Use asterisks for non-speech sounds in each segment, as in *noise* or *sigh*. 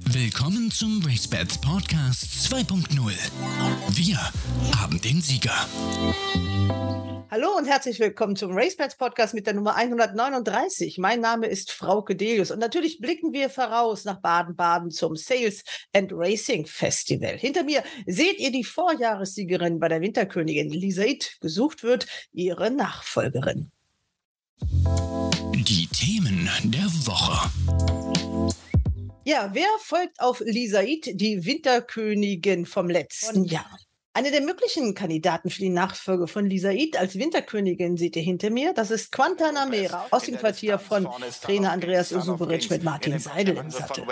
Willkommen zum RaceBets Podcast 2.0. Wir haben den Sieger. Hallo und herzlich willkommen zum RaceBets Podcast mit der Nummer 139. Mein Name ist Frauke Delius und natürlich blicken wir voraus nach Baden-Baden zum Sales and Racing Festival. Hinter mir seht ihr die Vorjahressiegerin bei der Winterkönigin Lisaid. Gesucht wird ihre Nachfolgerin. Die Themen der Woche. Ja, wer folgt auf Lisaid, die Winterkönigin vom letzten Jahr? Eine der möglichen Kandidaten für die Nachfolge von Lisaid als Winterkönigin seht ihr hinter mir. Das ist Quantanamera aus dem Quartier von Trainer Andreas Usuberic mit Martin Seidel im Sattel.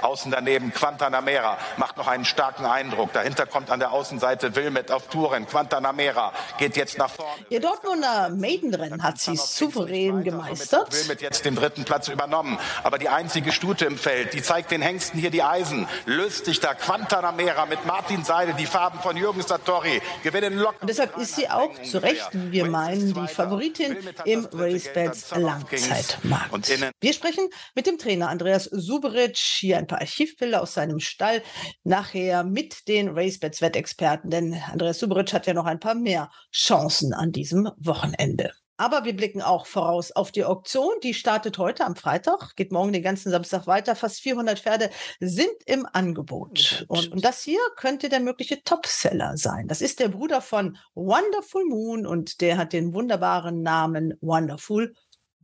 Außen daneben Quantanamera macht noch einen starken Eindruck. Dahinter kommt an der Außenseite Wilmet auf Touren. Quantanamera geht jetzt nach vorne. Ihr Dortmunder Maidenrennen hat sie souverän gemeistert. Wilmet jetzt den dritten Platz übernommen. Aber die einzige Stute im Feld, die zeigt den Hengsten hier die Eisen. Löst sich da Quantanamera mit Martin Seidel, die Farben von Jürgen Jürgen Sartori gewinnen locker. Und deshalb ist sie auch zu Recht, wie wir meinen, die Favoritin im RaceBets Langzeitmarkt. Wir sprechen mit dem Trainer Andreas Suberic, hier ein paar Archivbilder aus seinem Stall, nachher mit den RaceBets Wettexperten, denn Andreas Suberic hat ja noch ein paar mehr Chancen an diesem Wochenende. Aber wir blicken auch voraus auf die Auktion. Die startet heute am Freitag, geht morgen den ganzen Samstag weiter. Fast 400 Pferde sind im Angebot. Und, und das hier könnte der mögliche Topseller sein. Das ist der Bruder von Wonderful Moon und der hat den wunderbaren Namen Wonderful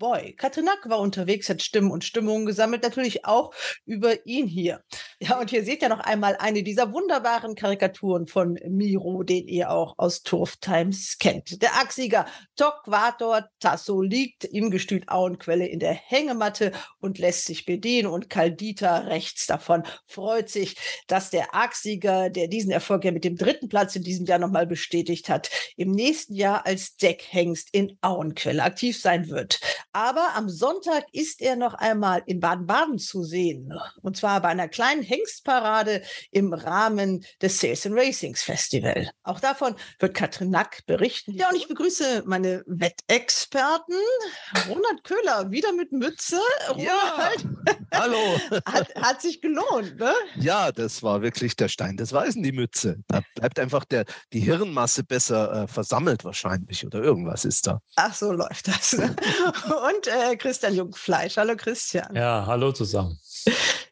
Boy. Katrinak war unterwegs, hat Stimmen und Stimmungen gesammelt, natürlich auch über ihn hier. Ja, und hier seht ihr noch einmal eine dieser wunderbaren Karikaturen von Miro, den ihr auch aus Turf Times kennt. Der Achsieger Tokwator Tasso liegt im Gestüt Auenquelle in der Hängematte und lässt sich bedienen und Kaldita rechts davon freut sich, dass der Achsieger, der diesen Erfolg ja mit dem dritten Platz in diesem Jahr nochmal bestätigt hat, im nächsten Jahr als Deckhengst in Auenquelle aktiv sein wird. Aber am Sonntag ist er noch einmal in Baden-Baden zu sehen. Und zwar bei einer kleinen Hengstparade im Rahmen des Sales and Racings Festival. Auch davon wird Katrin Nack berichten. Ja, und ich begrüße meine Wettexperten. Ronald Köhler, wieder mit Mütze. Ja, hallo. *laughs* Hat, hat sich gelohnt, ne? Ja, das war wirklich der Stein des Weisen, die Mütze. Da bleibt einfach der, die Hirnmasse besser äh, versammelt wahrscheinlich oder irgendwas ist da. Ach, so läuft das. *laughs* und äh, Christian Jungfleisch. Hallo Christian. Ja, hallo zusammen.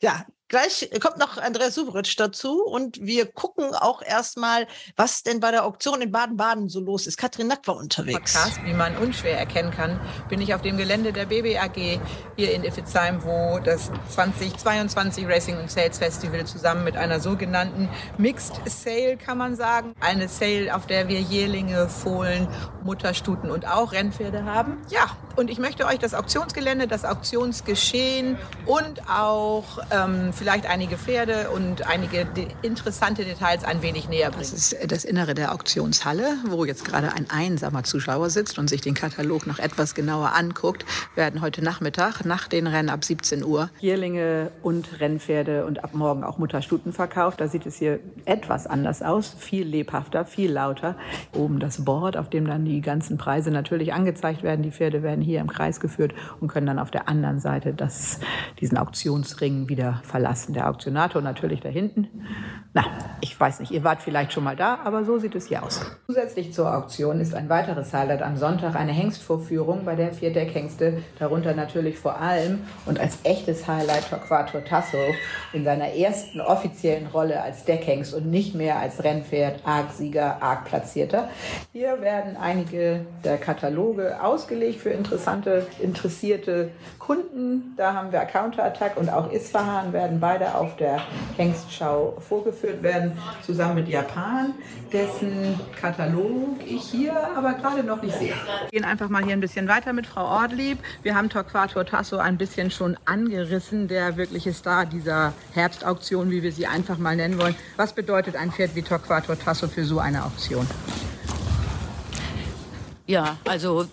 Ja, Gleich kommt noch Andreas Suberitsch dazu und wir gucken auch erstmal, was denn bei der Auktion in Baden-Baden so los ist. Katrin Nack war unterwegs. Podcast, wie man unschwer erkennen kann, bin ich auf dem Gelände der BBAG hier in Iffezheim, wo das 2022 Racing und Sales Festival zusammen mit einer sogenannten Mixed Sale, kann man sagen, eine Sale, auf der wir Jährlinge, Fohlen, Mutterstuten und auch Rennpferde haben. Ja, und ich möchte euch das Auktionsgelände, das Auktionsgeschehen und auch ähm, vielleicht einige Pferde und einige interessante Details ein wenig näher bringen. Das ist das Innere der Auktionshalle, wo jetzt gerade ein einsamer Zuschauer sitzt und sich den Katalog noch etwas genauer anguckt. Wir werden heute Nachmittag nach den Rennen ab 17 Uhr Jährlinge und Rennpferde und ab morgen auch Mutterstuten verkauft. Da sieht es hier etwas anders aus, viel lebhafter, viel lauter. Oben das Board, auf dem dann die ganzen Preise natürlich angezeigt werden. Die Pferde werden hier im Kreis geführt und können dann auf der anderen Seite das, diesen Auktionsring wieder verlassen verlassen. Der Auktionator natürlich da hinten. Na, ich weiß nicht, ihr wart vielleicht schon mal da, aber so sieht es hier aus. Zusätzlich zur Auktion ist ein weiteres Highlight am Sonntag eine Hengstvorführung, bei der vier Deckhengste, darunter natürlich vor allem und als echtes Highlight Torquato Tasso in seiner ersten offiziellen Rolle als Deckhengst und nicht mehr als Rennpferd, Argsieger, Argplatzierter. Hier werden einige der Kataloge ausgelegt für interessante, interessierte Kunden. Da haben wir Counterattack und auch Isfahan werden werden beide auf der Hengstschau vorgeführt werden, zusammen mit Japan, dessen Katalog ich hier aber gerade noch nicht sehe. Wir gehen einfach mal hier ein bisschen weiter mit Frau Ortlieb. Wir haben Torquato Tasso ein bisschen schon angerissen, der wirkliche Star dieser Herbstauktion, wie wir sie einfach mal nennen wollen. Was bedeutet ein Pferd wie Torquato Tasso für so eine Auktion? Ja, also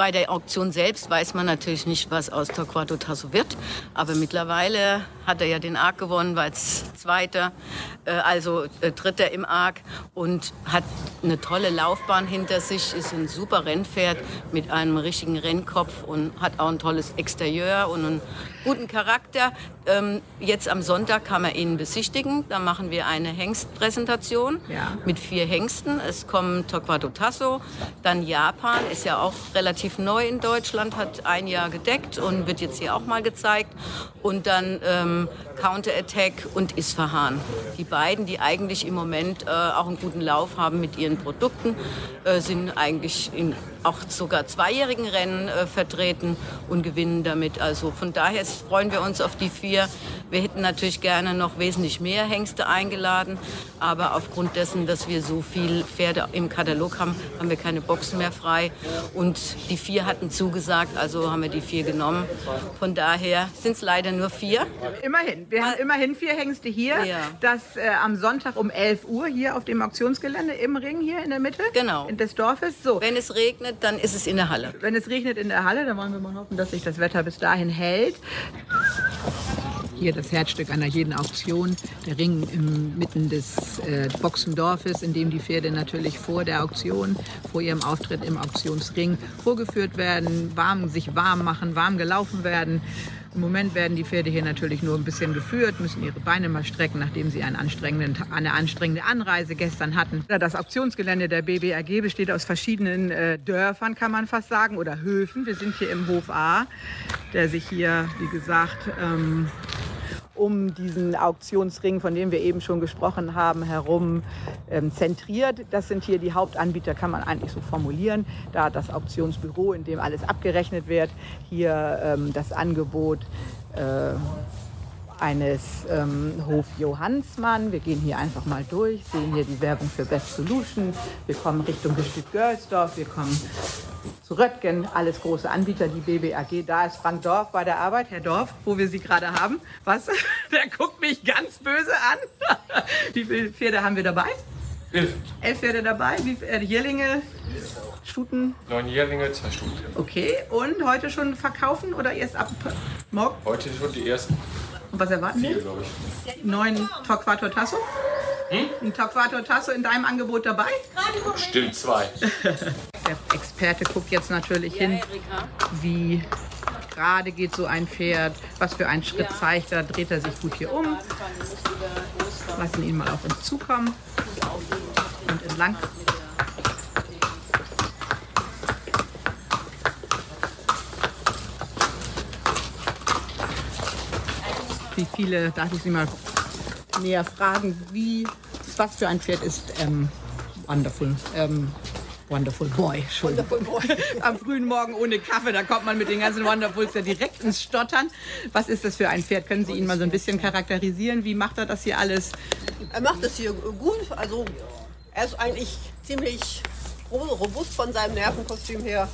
bei der Auktion selbst weiß man natürlich nicht, was aus Torquato Tasso wird. Aber mittlerweile hat er ja den Arc gewonnen, war jetzt Zweiter, äh, also äh, Dritter im Arc und hat eine tolle Laufbahn hinter sich, ist ein super Rennpferd mit einem richtigen Rennkopf und hat auch ein tolles Exterieur und einen guten Charakter. Ähm, jetzt am Sonntag kann man ihn besichtigen. Da machen wir eine Hengstpräsentation ja. mit vier Hengsten. Es kommen Torquato Tasso, dann Japan, ist ja auch relativ neu in Deutschland, hat ein Jahr gedeckt und wird jetzt hier auch mal gezeigt. Und dann ähm, Counter Attack und Isfahan. Die beiden, die eigentlich im Moment äh, auch einen guten Lauf haben mit ihren Produkten, äh, sind eigentlich in auch sogar zweijährigen Rennen äh, vertreten und gewinnen damit. Also von daher freuen wir uns auf die vier. Wir hätten natürlich gerne noch wesentlich mehr Hengste eingeladen, aber aufgrund dessen, dass wir so viel Pferde im Katalog haben, haben wir keine Boxen mehr frei. Und die vier hatten zugesagt, also haben wir die vier genommen. Von daher sind es leider nur vier. Immerhin. Wir haben immerhin vier Hengste hier. Ja. Das äh, am Sonntag um 11 Uhr hier auf dem Auktionsgelände im Ring hier in der Mitte genau. des Dorfes. So. Wenn es regnet, dann ist es in der Halle. Wenn es regnet in der Halle, dann wollen wir mal hoffen, dass sich das Wetter bis dahin hält. Hier das Herzstück einer jeden Auktion, der Ring inmitten des äh, Boxendorfes, in dem die Pferde natürlich vor der Auktion, vor ihrem Auftritt im Auktionsring vorgeführt werden, warm, sich warm machen, warm gelaufen werden. Im Moment werden die Pferde hier natürlich nur ein bisschen geführt, müssen ihre Beine mal strecken, nachdem sie einen anstrengenden, eine anstrengende Anreise gestern hatten. Das Auktionsgelände der BBAG besteht aus verschiedenen äh, Dörfern, kann man fast sagen, oder Höfen. Wir sind hier im Hof A, der sich hier, wie gesagt, ähm, um diesen Auktionsring, von dem wir eben schon gesprochen haben, herum ähm, zentriert. Das sind hier die Hauptanbieter, kann man eigentlich so formulieren. Da das Auktionsbüro, in dem alles abgerechnet wird. Hier ähm, das Angebot. Äh, eines ähm, Hof Johannsmann. Wir gehen hier einfach mal durch, sehen hier die Werbung für Best Solution. Wir kommen Richtung Gestüt Görlsdorf, wir kommen zu Röttgen, alles große Anbieter, die BBAG. Da ist Frank Dorf bei der Arbeit. Herr Dorf, wo wir Sie gerade haben. Was? *laughs* Der guckt mich ganz böse an. *laughs* Wie viele Pferde haben wir dabei? Elf. Elf Pferde dabei. Wie viele äh, Jährlinge? Stuten? Neun Jährlinge, zwei Stuten. Okay. Und heute schon verkaufen oder erst ab morgen? Heute schon die ersten. Und was erwarten wir? glaube ich. Neun Torquator Tasso? Hm? Ein Torquator Tasso in deinem Angebot dabei? Stimmt, zwei. *laughs* Der Experte guckt jetzt natürlich ja, hin, wie gerade geht so ein Pferd, was für einen Schritt zeigt er, dreht er sich gut hier um. Lassen ihn mal auf uns zukommen und entlang. Wie viele, darf ich Sie mal näher fragen, wie, was für ein Pferd ist ähm, Wonderful? Ähm, Wonderful Boy, Wonderful Boy. Am frühen Morgen ohne Kaffee, da kommt man mit den ganzen Wonderfuls ja direkt ins Stottern. Was ist das für ein Pferd? Können Sie ihn mal so ein bisschen charakterisieren? Wie macht er das hier alles? Er macht das hier gut. Also er ist eigentlich ziemlich robust von seinem Nervenkostüm her.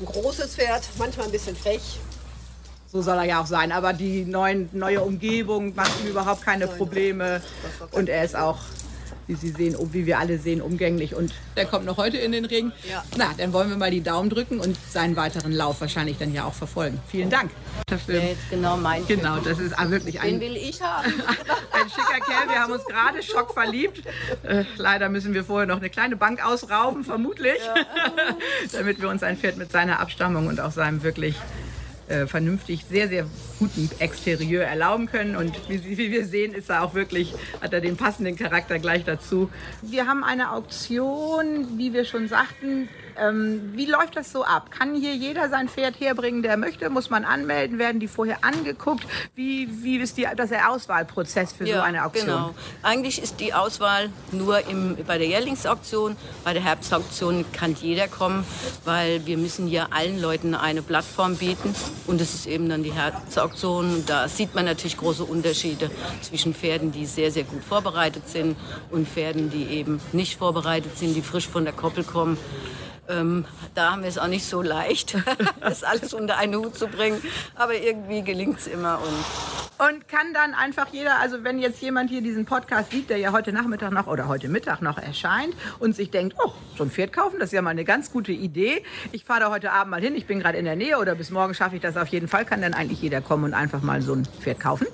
Ein großes Pferd, manchmal ein bisschen frech. So soll er ja auch sein. Aber die neuen, neue Umgebung macht ihm überhaupt keine Probleme. Und er ist auch wie Sie sehen, wie wir alle sehen, umgänglich. Und der kommt noch heute in den Ring. Ja. Na, dann wollen wir mal die Daumen drücken und seinen weiteren Lauf wahrscheinlich dann ja auch verfolgen. Vielen Dank. Dafür. Ja, genau mein Genau, das ist wirklich ein. Den will ich haben. *laughs* ein schicker Kerl. Wir haben uns gerade schockverliebt. Äh, leider müssen wir vorher noch eine kleine Bank ausrauben, vermutlich, ja. *laughs* damit wir uns ein Pferd mit seiner Abstammung und auch seinem wirklich äh, vernünftig sehr, sehr guten Exterieur erlauben können. Und wie, wie, wir sehen, ist er auch wirklich, hat er den passenden Charakter gleich dazu. Wir haben eine Auktion, wie wir schon sagten, ähm, wie läuft das so ab? Kann hier jeder sein Pferd herbringen, der möchte? Muss man anmelden? Werden die vorher angeguckt? Wie, wie ist die, das der Auswahlprozess für ja, so eine Auktion? Genau. Eigentlich ist die Auswahl nur im, bei der Jährlingsauktion. Bei der Herbstauktion kann jeder kommen, weil wir müssen ja allen Leuten eine Plattform bieten. Und das ist eben dann die Herbstauktion. Da sieht man natürlich große Unterschiede zwischen Pferden, die sehr, sehr gut vorbereitet sind und Pferden, die eben nicht vorbereitet sind, die frisch von der Koppel kommen. Ähm, da haben wir es auch nicht so leicht, *laughs* das alles unter einen Hut zu bringen. Aber irgendwie gelingt es immer. Und und kann dann einfach jeder, also wenn jetzt jemand hier diesen Podcast sieht, der ja heute Nachmittag noch oder heute Mittag noch erscheint und sich denkt, oh, so ein Pferd kaufen, das ist ja mal eine ganz gute Idee. Ich fahre da heute Abend mal hin, ich bin gerade in der Nähe oder bis morgen schaffe ich das auf jeden Fall, kann dann eigentlich jeder kommen und einfach mal so ein Pferd kaufen.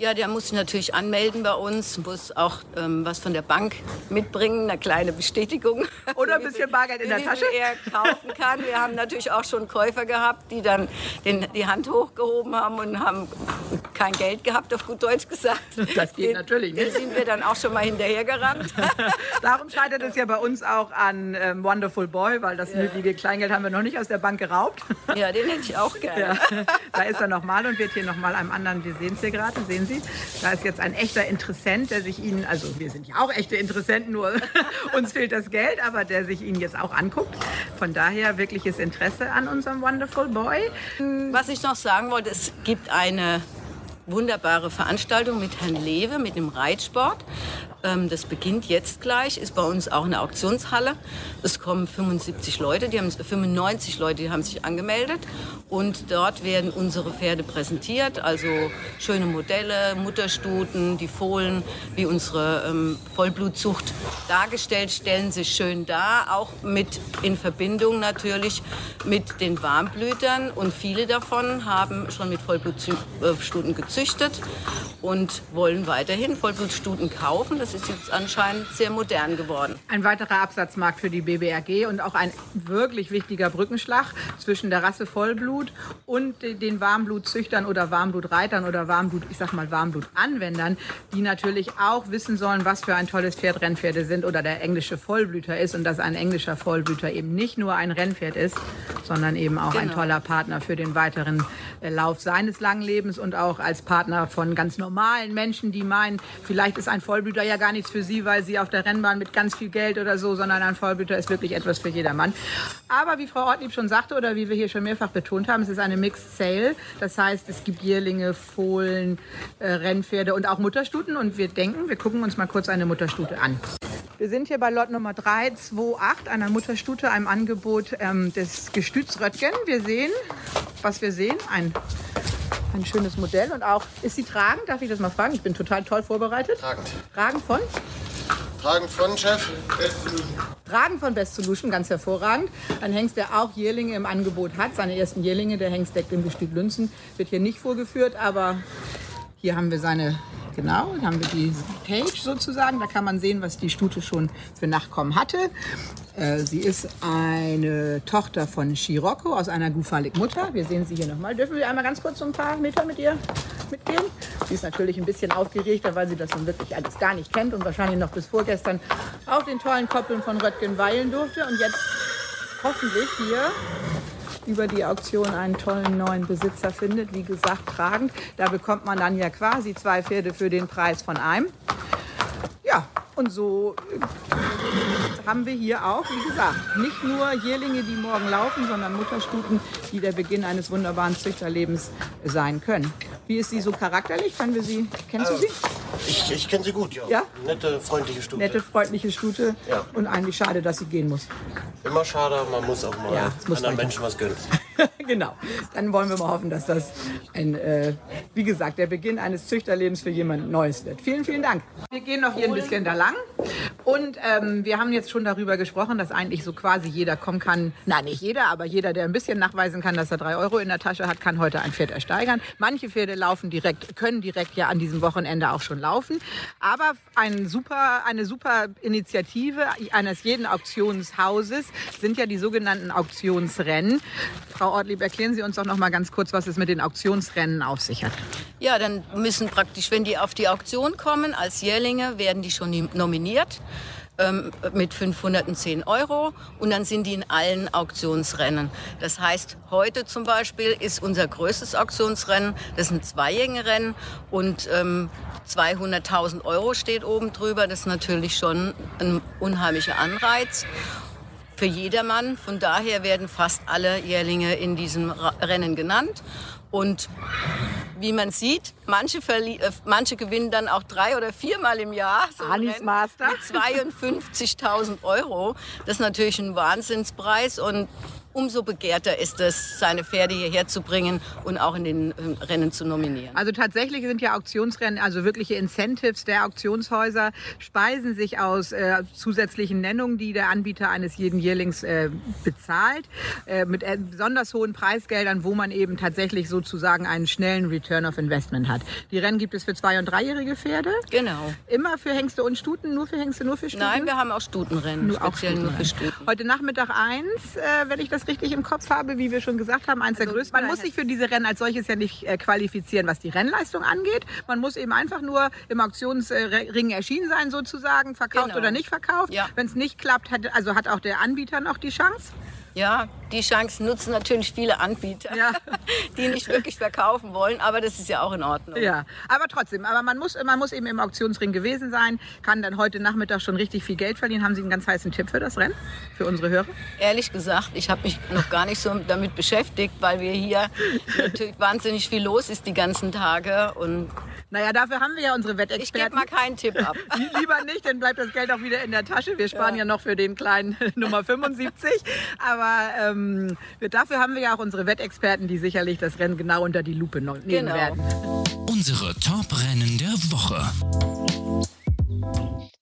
Ja, der muss sich natürlich anmelden bei uns, muss auch ähm, was von der Bank mitbringen, eine kleine Bestätigung. *laughs* Oder ein bisschen Bargeld in der Tasche. Er kaufen kann. Wir haben natürlich auch schon Käufer gehabt, die dann den, die Hand hochgehoben haben und haben kein Geld gehabt, auf gut Deutsch gesagt. Das geht natürlich nicht. Da sind wir dann auch schon mal hinterhergerannt. *laughs* Darum scheitert es ja bei uns auch an ähm, Wonderful Boy, weil das ja. nötige Kleingeld haben wir noch nicht aus der Bank geraubt. Ja, den hätte ich auch *laughs* gerne. Ja. Da ist er nochmal und wird hier nochmal einem anderen, wir sehen es hier gerade, sehen Sie Sie. Da ist jetzt ein echter Interessent, der sich Ihnen, also wir sind ja auch echte Interessenten, nur *laughs* uns fehlt das Geld, aber der sich Ihnen jetzt auch anguckt. Von daher wirkliches Interesse an unserem Wonderful Boy. Was ich noch sagen wollte, es gibt eine wunderbare Veranstaltung mit Herrn Lewe, mit dem Reitsport. Ähm, das beginnt jetzt gleich, ist bei uns auch eine Auktionshalle. Es kommen 75 Leute, die haben, 95 Leute, die haben sich angemeldet. Und dort werden unsere Pferde präsentiert, also schöne Modelle, Mutterstuten, die Fohlen, wie unsere ähm, Vollblutzucht dargestellt, stellen sich schön dar, auch mit in Verbindung natürlich mit den Warmblütern. Und viele davon haben schon mit Vollblutstuten gezüchtet und wollen weiterhin Vollblutstuten kaufen. Das ist jetzt anscheinend sehr modern geworden. Ein weiterer Absatzmarkt für die BBRG und auch ein wirklich wichtiger Brückenschlag zwischen der Rasse Vollblut und den Warmblutzüchtern oder Warmblutreitern oder Warmblut, ich sag mal Warmblutanwendern, die natürlich auch wissen sollen, was für ein tolles Pferd Rennpferde sind oder der englische Vollblüter ist und dass ein englischer Vollblüter eben nicht nur ein Rennpferd ist, sondern eben auch genau. ein toller Partner für den weiteren äh, Lauf seines langen Lebens und auch als Partner von ganz normalen Menschen, die meinen, vielleicht ist ein Vollblüter ja gar nichts für sie, weil sie auf der Rennbahn mit ganz viel Geld oder so, sondern ein Vollblüter ist wirklich etwas für jedermann. Aber wie Frau Ortlieb schon sagte oder wie wir hier schon mehrfach betont haben, es ist eine Mixed Sale. Das heißt, es gibt Jährlinge, Fohlen, äh, Rennpferde und auch Mutterstuten. Und wir denken, wir gucken uns mal kurz eine Mutterstute an. Wir sind hier bei Lot Nummer 328, einer Mutterstute, einem Angebot ähm, des Gestüts Röttgen. Wir sehen, was wir sehen, ein, ein schönes Modell und auch, ist sie tragend? Darf ich das mal fragen? Ich bin total toll vorbereitet. Tragend. Tragend von? Tragend von, Chef? Best Solution. Tragen von Best Solution, ganz hervorragend. Ein Hengst, der auch Jährlinge im Angebot hat, seine ersten Jährlinge, der Hengst deckt im Gestüt Lünzen, wird hier nicht vorgeführt, aber hier haben wir seine Genau, haben wir die Page sozusagen. Da kann man sehen, was die Stute schon für Nachkommen hatte. Äh, sie ist eine Tochter von Scirocco aus einer Gufalik-Mutter. Wir sehen sie hier nochmal. Dürfen wir einmal ganz kurz so ein paar Meter mit ihr mitgehen? Sie ist natürlich ein bisschen aufgeregter, weil sie das nun wirklich alles gar nicht kennt und wahrscheinlich noch bis vorgestern auf den tollen Koppeln von Röttgen weilen durfte und jetzt hoffentlich hier über die Auktion einen tollen neuen Besitzer findet. Wie gesagt, tragend. Da bekommt man dann ja quasi zwei Pferde für den Preis von einem. Ja, und so äh, haben wir hier auch, wie gesagt, nicht nur Jährlinge, die morgen laufen, sondern Mutterstuten, die der Beginn eines wunderbaren Züchterlebens sein können. Wie ist sie so charakterlich? Können wir sie, kennst du sie? Ich, ich kenne sie gut, ja. ja. Nette, freundliche Stute. Nette, freundliche Stute. Ja. Und eigentlich schade, dass sie gehen muss. Immer schade, man muss auch mal ja, anderen Menschen was gönnen. Genau. Dann wollen wir mal hoffen, dass das ein, äh, wie gesagt, der Beginn eines Züchterlebens für jemand Neues wird. Vielen, vielen Dank. Wir gehen noch hier ein bisschen da lang. Und ähm, wir haben jetzt schon darüber gesprochen, dass eigentlich so quasi jeder kommen kann. Nein, nicht jeder, aber jeder, der ein bisschen nachweisen kann, dass er drei Euro in der Tasche hat, kann heute ein Pferd ersteigern. Manche Pferde laufen direkt, können direkt ja an diesem Wochenende auch schon laufen. Aber ein super, eine super Initiative eines jeden Auktionshauses sind ja die sogenannten Auktionsrennen. Frau Ortlieb, erklären Sie uns doch noch mal ganz kurz, was es mit den Auktionsrennen auf sich hat. Ja, dann müssen praktisch, wenn die auf die Auktion kommen als Jährlinge, werden die schon nominiert ähm, mit 510 Euro und dann sind die in allen Auktionsrennen. Das heißt, heute zum Beispiel ist unser größtes Auktionsrennen, das ist ein Zweijährigen-Rennen und ähm, 200.000 Euro steht oben drüber. Das ist natürlich schon ein unheimlicher Anreiz für jedermann. Von daher werden fast alle Jährlinge in diesem Rennen genannt. Und wie man sieht, manche, äh, manche gewinnen dann auch drei oder viermal im Jahr so Anis Master. mit 52.000 Euro. Das ist natürlich ein Wahnsinnspreis und umso begehrter ist es, seine Pferde hierher zu bringen und auch in den äh, Rennen zu nominieren. Also tatsächlich sind ja Auktionsrennen, also wirkliche Incentives der Auktionshäuser, speisen sich aus äh, zusätzlichen Nennungen, die der Anbieter eines jeden Jährlings äh, bezahlt, äh, mit äh, besonders hohen Preisgeldern, wo man eben tatsächlich sozusagen einen schnellen Return of Investment hat. Die Rennen gibt es für zwei- und dreijährige Pferde. Genau. Immer für Hengste und Stuten, nur für Hengste, nur für Stuten? Nein, wir haben auch Stutenrennen, nur speziell auch nur für Stuten. Heute Nachmittag eins, äh, wenn ich das richtig im Kopf habe, wie wir schon gesagt haben, eins also der größten. Man muss sich für diese Rennen als solches ja nicht äh, qualifizieren, was die Rennleistung angeht. Man muss eben einfach nur im Auktionsring erschienen sein, sozusagen, verkauft genau. oder nicht verkauft. Ja. Wenn es nicht klappt, hat, also hat auch der Anbieter noch die Chance. Ja, die Chance nutzen natürlich viele Anbieter, ja. *laughs* die nicht wirklich verkaufen wollen, aber das ist ja auch in Ordnung. Ja, aber trotzdem, aber man muss, man muss eben im Auktionsring gewesen sein, kann dann heute Nachmittag schon richtig viel Geld verdienen. Haben Sie einen ganz heißen Tipp für das Rennen, für unsere Hörer? Ehrlich gesagt, ich habe mich noch gar nicht so damit beschäftigt, weil wir hier natürlich wahnsinnig viel los ist die ganzen Tage und naja, dafür haben wir ja unsere Wettexperten. Ich gebe mal keinen Tipp ab. *laughs* Lieber nicht, dann bleibt das Geld auch wieder in der Tasche. Wir sparen ja, ja noch für den kleinen *laughs* Nummer 75. Aber ähm, dafür haben wir ja auch unsere Wettexperten, die sicherlich das Rennen genau unter die Lupe nehmen genau. werden. Unsere Top-Rennen der Woche.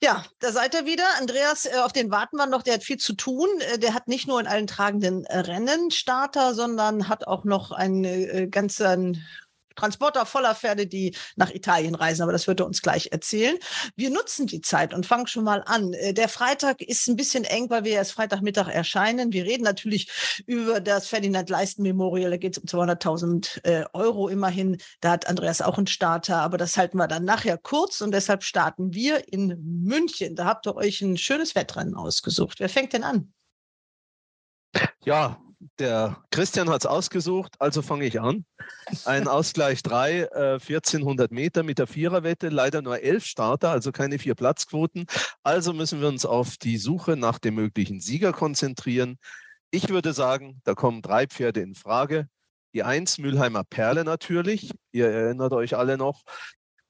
Ja, da seid ihr wieder. Andreas, äh, auf den warten wir noch. Der hat viel zu tun. Äh, der hat nicht nur in allen tragenden Rennen Starter, sondern hat auch noch einen äh, ganzen Transporter voller Pferde, die nach Italien reisen, aber das wird er uns gleich erzählen. Wir nutzen die Zeit und fangen schon mal an. Äh, der Freitag ist ein bisschen eng, weil wir erst Freitagmittag erscheinen. Wir reden natürlich über das Ferdinand Leisten Memorial. Da geht es um 200.000 äh, Euro immerhin. Da hat Andreas auch einen Starter, aber das halten wir dann nachher kurz und deshalb starten wir in München. Da habt ihr euch ein schönes Wettrennen ausgesucht. Wer fängt denn an? Ja, der Christian hat es ausgesucht, also fange ich an. Ein Ausgleich 3, äh, 1400 Meter mit der Viererwette, leider nur elf Starter, also keine vier Platzquoten. Also müssen wir uns auf die Suche nach dem möglichen Sieger konzentrieren. Ich würde sagen, da kommen drei Pferde in Frage. Die 1 Mülheimer Perle natürlich. Ihr erinnert euch alle noch.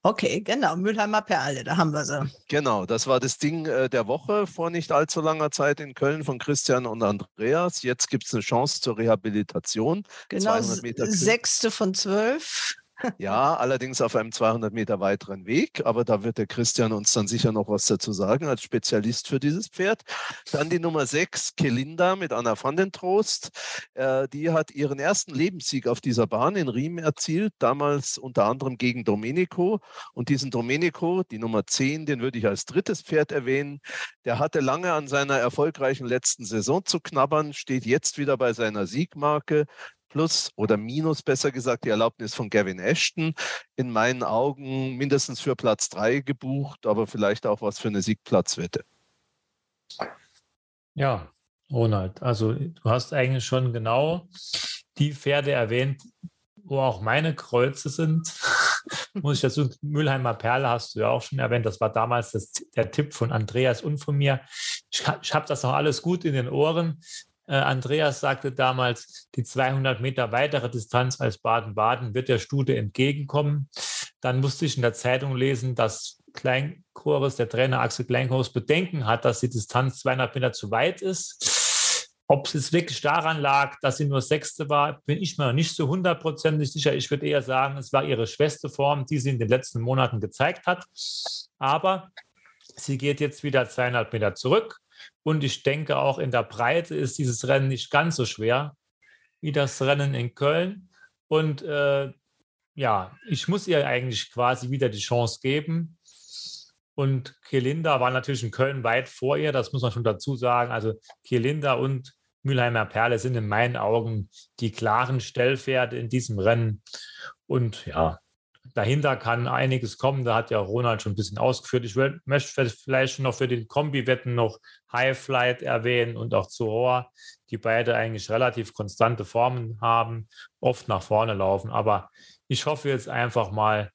Okay, genau, Mülheimer Perle, da haben wir sie. Genau, das war das Ding äh, der Woche vor nicht allzu langer Zeit in Köln von Christian und Andreas. Jetzt gibt es eine Chance zur Rehabilitation. Genau, sechste von zwölf. Ja, allerdings auf einem 200 Meter weiteren Weg, aber da wird der Christian uns dann sicher noch was dazu sagen als Spezialist für dieses Pferd. Dann die Nummer 6, Kelinda mit Anna van den Trost. Äh, die hat ihren ersten Lebenssieg auf dieser Bahn in Riem erzielt, damals unter anderem gegen Domenico. Und diesen Domenico, die Nummer 10, den würde ich als drittes Pferd erwähnen. Der hatte lange an seiner erfolgreichen letzten Saison zu knabbern, steht jetzt wieder bei seiner Siegmarke, plus oder minus besser gesagt die Erlaubnis von Gavin Ashton. In meinen Augen mindestens für Platz 3 gebucht, aber vielleicht auch was für eine Siegplatzwette. Ja, Ronald, also du hast eigentlich schon genau die Pferde erwähnt, wo auch meine Kreuze sind. *laughs* Muss ich dazu, Mülheimer Perle hast du ja auch schon erwähnt. Das war damals das, der Tipp von Andreas und von mir. Ich, ich habe das noch alles gut in den Ohren. Äh, Andreas sagte damals, die 200 Meter weitere Distanz als Baden-Baden wird der Stute entgegenkommen. Dann musste ich in der Zeitung lesen, dass Kleinchores, der Trainer Axel Kleinchores, Bedenken hat, dass die Distanz 200 Meter zu weit ist. Ob es wirklich daran lag, dass sie nur Sechste war, bin ich mir noch nicht so hundertprozentig sicher. Ich würde eher sagen, es war ihre schweste Form, die sie in den letzten Monaten gezeigt hat. Aber sie geht jetzt wieder 200 Meter zurück. Und ich denke, auch in der Breite ist dieses Rennen nicht ganz so schwer wie das Rennen in Köln. Und äh, ja, ich muss ihr eigentlich quasi wieder die Chance geben. Und Kelinda war natürlich in Köln weit vor ihr, das muss man schon dazu sagen. Also Kelinda und Mülheimer Perle sind in meinen Augen die klaren Stellpferde in diesem Rennen. Und ja, dahinter kann einiges kommen. Da hat ja Ronald schon ein bisschen ausgeführt. Ich möchte vielleicht noch für den Kombi-Wetten noch High Flight erwähnen und auch Zohor, die beide eigentlich relativ konstante Formen haben, oft nach vorne laufen. Aber ich hoffe jetzt einfach mal,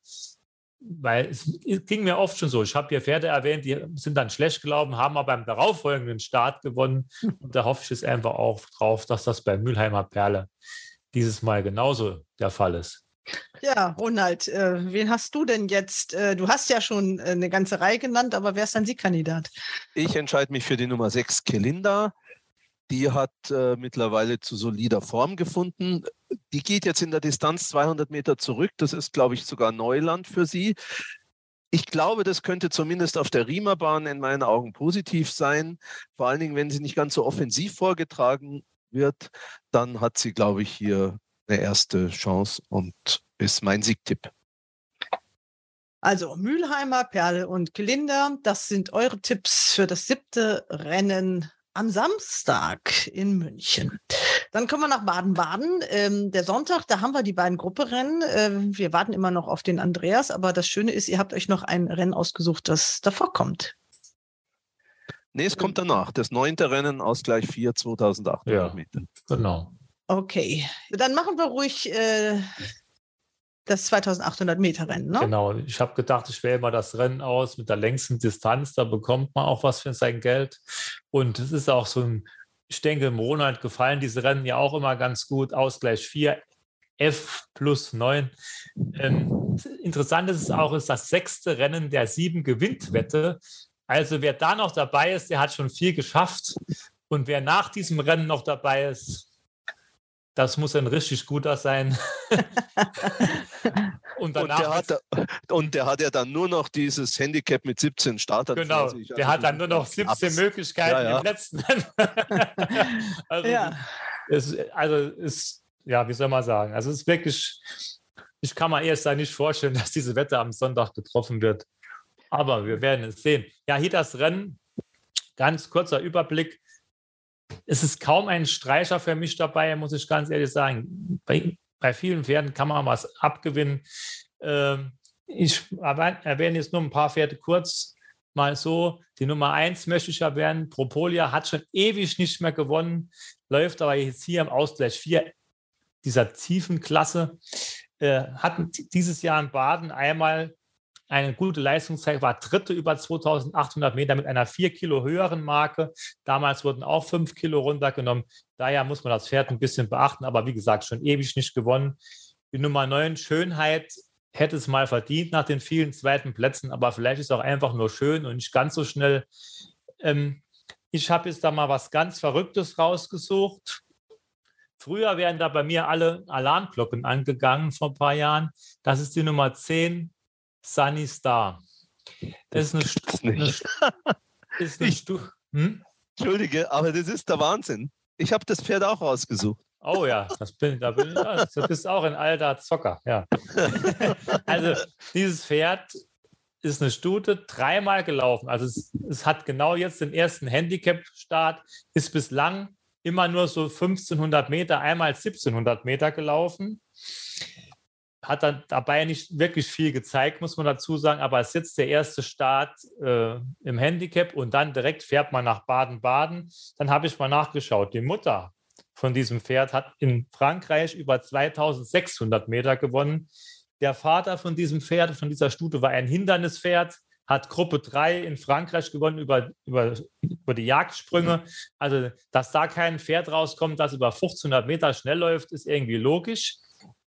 weil es ging mir oft schon so. Ich habe hier Pferde erwähnt, die sind dann schlecht gelaufen, haben aber beim darauffolgenden Start gewonnen. Und da hoffe ich jetzt einfach auch drauf, dass das bei Mülheimer Perle dieses Mal genauso der Fall ist. Ja, Ronald, äh, wen hast du denn jetzt? Äh, du hast ja schon äh, eine ganze Reihe genannt, aber wer ist dein Siegkandidat? Ich entscheide mich für die Nummer 6, Kelinda. Die hat äh, mittlerweile zu solider Form gefunden. Die geht jetzt in der Distanz 200 Meter zurück. Das ist, glaube ich, sogar Neuland für sie. Ich glaube, das könnte zumindest auf der Riemerbahn in meinen Augen positiv sein. Vor allen Dingen, wenn sie nicht ganz so offensiv vorgetragen wird, dann hat sie, glaube ich, hier eine erste Chance und ist mein Siegtipp. Also Mülheimer, Perle und Gelinder, das sind eure Tipps für das siebte Rennen am Samstag in München. Dann kommen wir nach Baden-Baden. Ähm, der Sonntag, da haben wir die beiden Grupperennen. Ähm, wir warten immer noch auf den Andreas, aber das Schöne ist, ihr habt euch noch ein Rennen ausgesucht, das davor kommt. Nee, es kommt danach. Das neunte Rennen, Ausgleich 4, 2800 ja, Meter. Genau. Okay, dann machen wir ruhig äh, das 2800 Meter Rennen, ne? Genau, ich habe gedacht, ich wähle mal das Rennen aus mit der längsten Distanz, da bekommt man auch was für sein Geld. Und es ist auch so ein, ich denke, im Monat gefallen diese Rennen ja auch immer ganz gut. Ausgleich 4, F plus 9. Ähm, interessant ist es auch, ist das sechste Rennen der sieben Gewinntwette. Also wer da noch dabei ist, der hat schon viel geschafft. Und wer nach diesem Rennen noch dabei ist, das muss ein richtig guter sein. *laughs* und, und, der hat, und, der hat, ja dann nur noch dieses Handicap mit 17 Startern. Genau, der also hat dann nur noch 17 Abs. Möglichkeiten ja, ja. im letzten. *laughs* also, ja. Es, also ist, ja, wie soll man sagen? Also es ist wirklich, ich kann mir erst nicht vorstellen, *laughs* dass diese Wette am Sonntag getroffen wird. Aber wir werden es sehen. Ja, hier das Rennen, ganz kurzer Überblick es ist kaum ein Streicher für mich dabei, muss ich ganz ehrlich sagen. Bei, bei vielen Pferden kann man was abgewinnen. Ähm, ich erwähne jetzt nur ein paar Pferde kurz mal so. Die Nummer eins möchte ich erwähnen. Propolia hat schon ewig nicht mehr gewonnen, läuft aber jetzt hier im Ausgleich 4 dieser tiefen Klasse. Äh, hat dieses Jahr in Baden einmal eine gute Leistungszeit, war dritte über 2800 Meter mit einer vier Kilo höheren Marke. Damals wurden auch fünf Kilo runtergenommen. Daher muss man das Pferd ein bisschen beachten, aber wie gesagt, schon ewig nicht gewonnen. Die Nummer 9, Schönheit, hätte es mal verdient nach den vielen zweiten Plätzen, aber vielleicht ist es auch einfach nur schön und nicht ganz so schnell. Ähm, ich habe jetzt da mal was ganz Verrücktes rausgesucht. Früher wären da bei mir alle Alarmglocken angegangen vor ein paar Jahren. Das ist die Nummer 10, Sunny Star. Das ist eine, St eine, *laughs* ist eine Stu hm? Entschuldige, aber das ist der Wahnsinn. Ich habe das Pferd auch rausgesucht. Oh ja, das bin, da bin, ja, du bist auch ein alter Zocker, ja. *laughs* Also dieses Pferd ist eine Stute dreimal gelaufen. Also es, es hat genau jetzt den ersten Handicap-Start, ist bislang immer nur so 1500 Meter, einmal 1700 Meter gelaufen hat dann dabei nicht wirklich viel gezeigt, muss man dazu sagen, aber es ist jetzt der erste Start äh, im Handicap und dann direkt fährt man nach Baden-Baden. Dann habe ich mal nachgeschaut. Die Mutter von diesem Pferd hat in Frankreich über 2600 Meter gewonnen. Der Vater von diesem Pferd, von dieser Stute, war ein Hindernispferd, hat Gruppe 3 in Frankreich gewonnen über, über, über die Jagdsprünge. Also, dass da kein Pferd rauskommt, das über 1500 Meter schnell läuft, ist irgendwie logisch.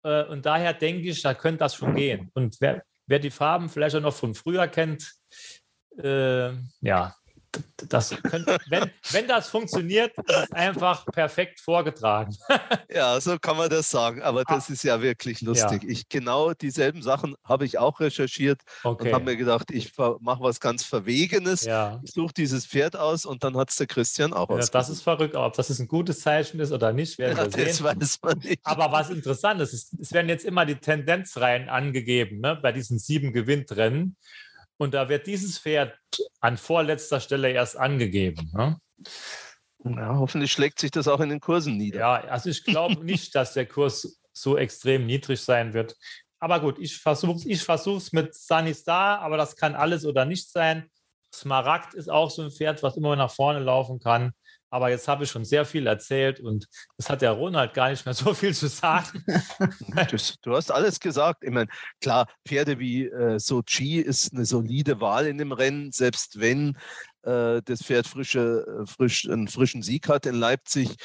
Äh, und daher denke ich, da könnte das schon gehen. Und wer, wer die Farben vielleicht auch noch von früher kennt, äh, ja, das könnte, wenn, wenn das funktioniert, ist es einfach perfekt vorgetragen. *laughs* ja, so kann man das sagen. Aber das ah. ist ja wirklich lustig. Ja. Ich genau dieselben Sachen habe ich auch recherchiert okay. und habe mir gedacht, ich mache was ganz Verwegenes. Ja. Ich suche dieses Pferd aus und dann hat es der Christian auch ja, Das ist verrückt. Aber ob das ein gutes Zeichen ist oder nicht, werden wir ja, sehen. weiß man nicht. Aber was interessant ist, es werden jetzt immer die Tendenzreihen angegeben ne, bei diesen sieben Gewinntrennen. Und da wird dieses Pferd an vorletzter Stelle erst angegeben. Ne? Ja, hoffentlich schlägt sich das auch in den Kursen nieder. Ja, also ich glaube *laughs* nicht, dass der Kurs so extrem niedrig sein wird. Aber gut, ich versuche es ich versuch's mit Sunny Star, aber das kann alles oder nichts sein. Smaragd ist auch so ein Pferd, was immer nach vorne laufen kann. Aber jetzt habe ich schon sehr viel erzählt und es hat der Ronald gar nicht mehr so viel zu sagen. *laughs* du hast alles gesagt. Ich meine, klar, Pferde wie äh, Sochi ist eine solide Wahl in dem Rennen, selbst wenn äh, das Pferd frische, äh, frisch, einen frischen Sieg hat in Leipzig.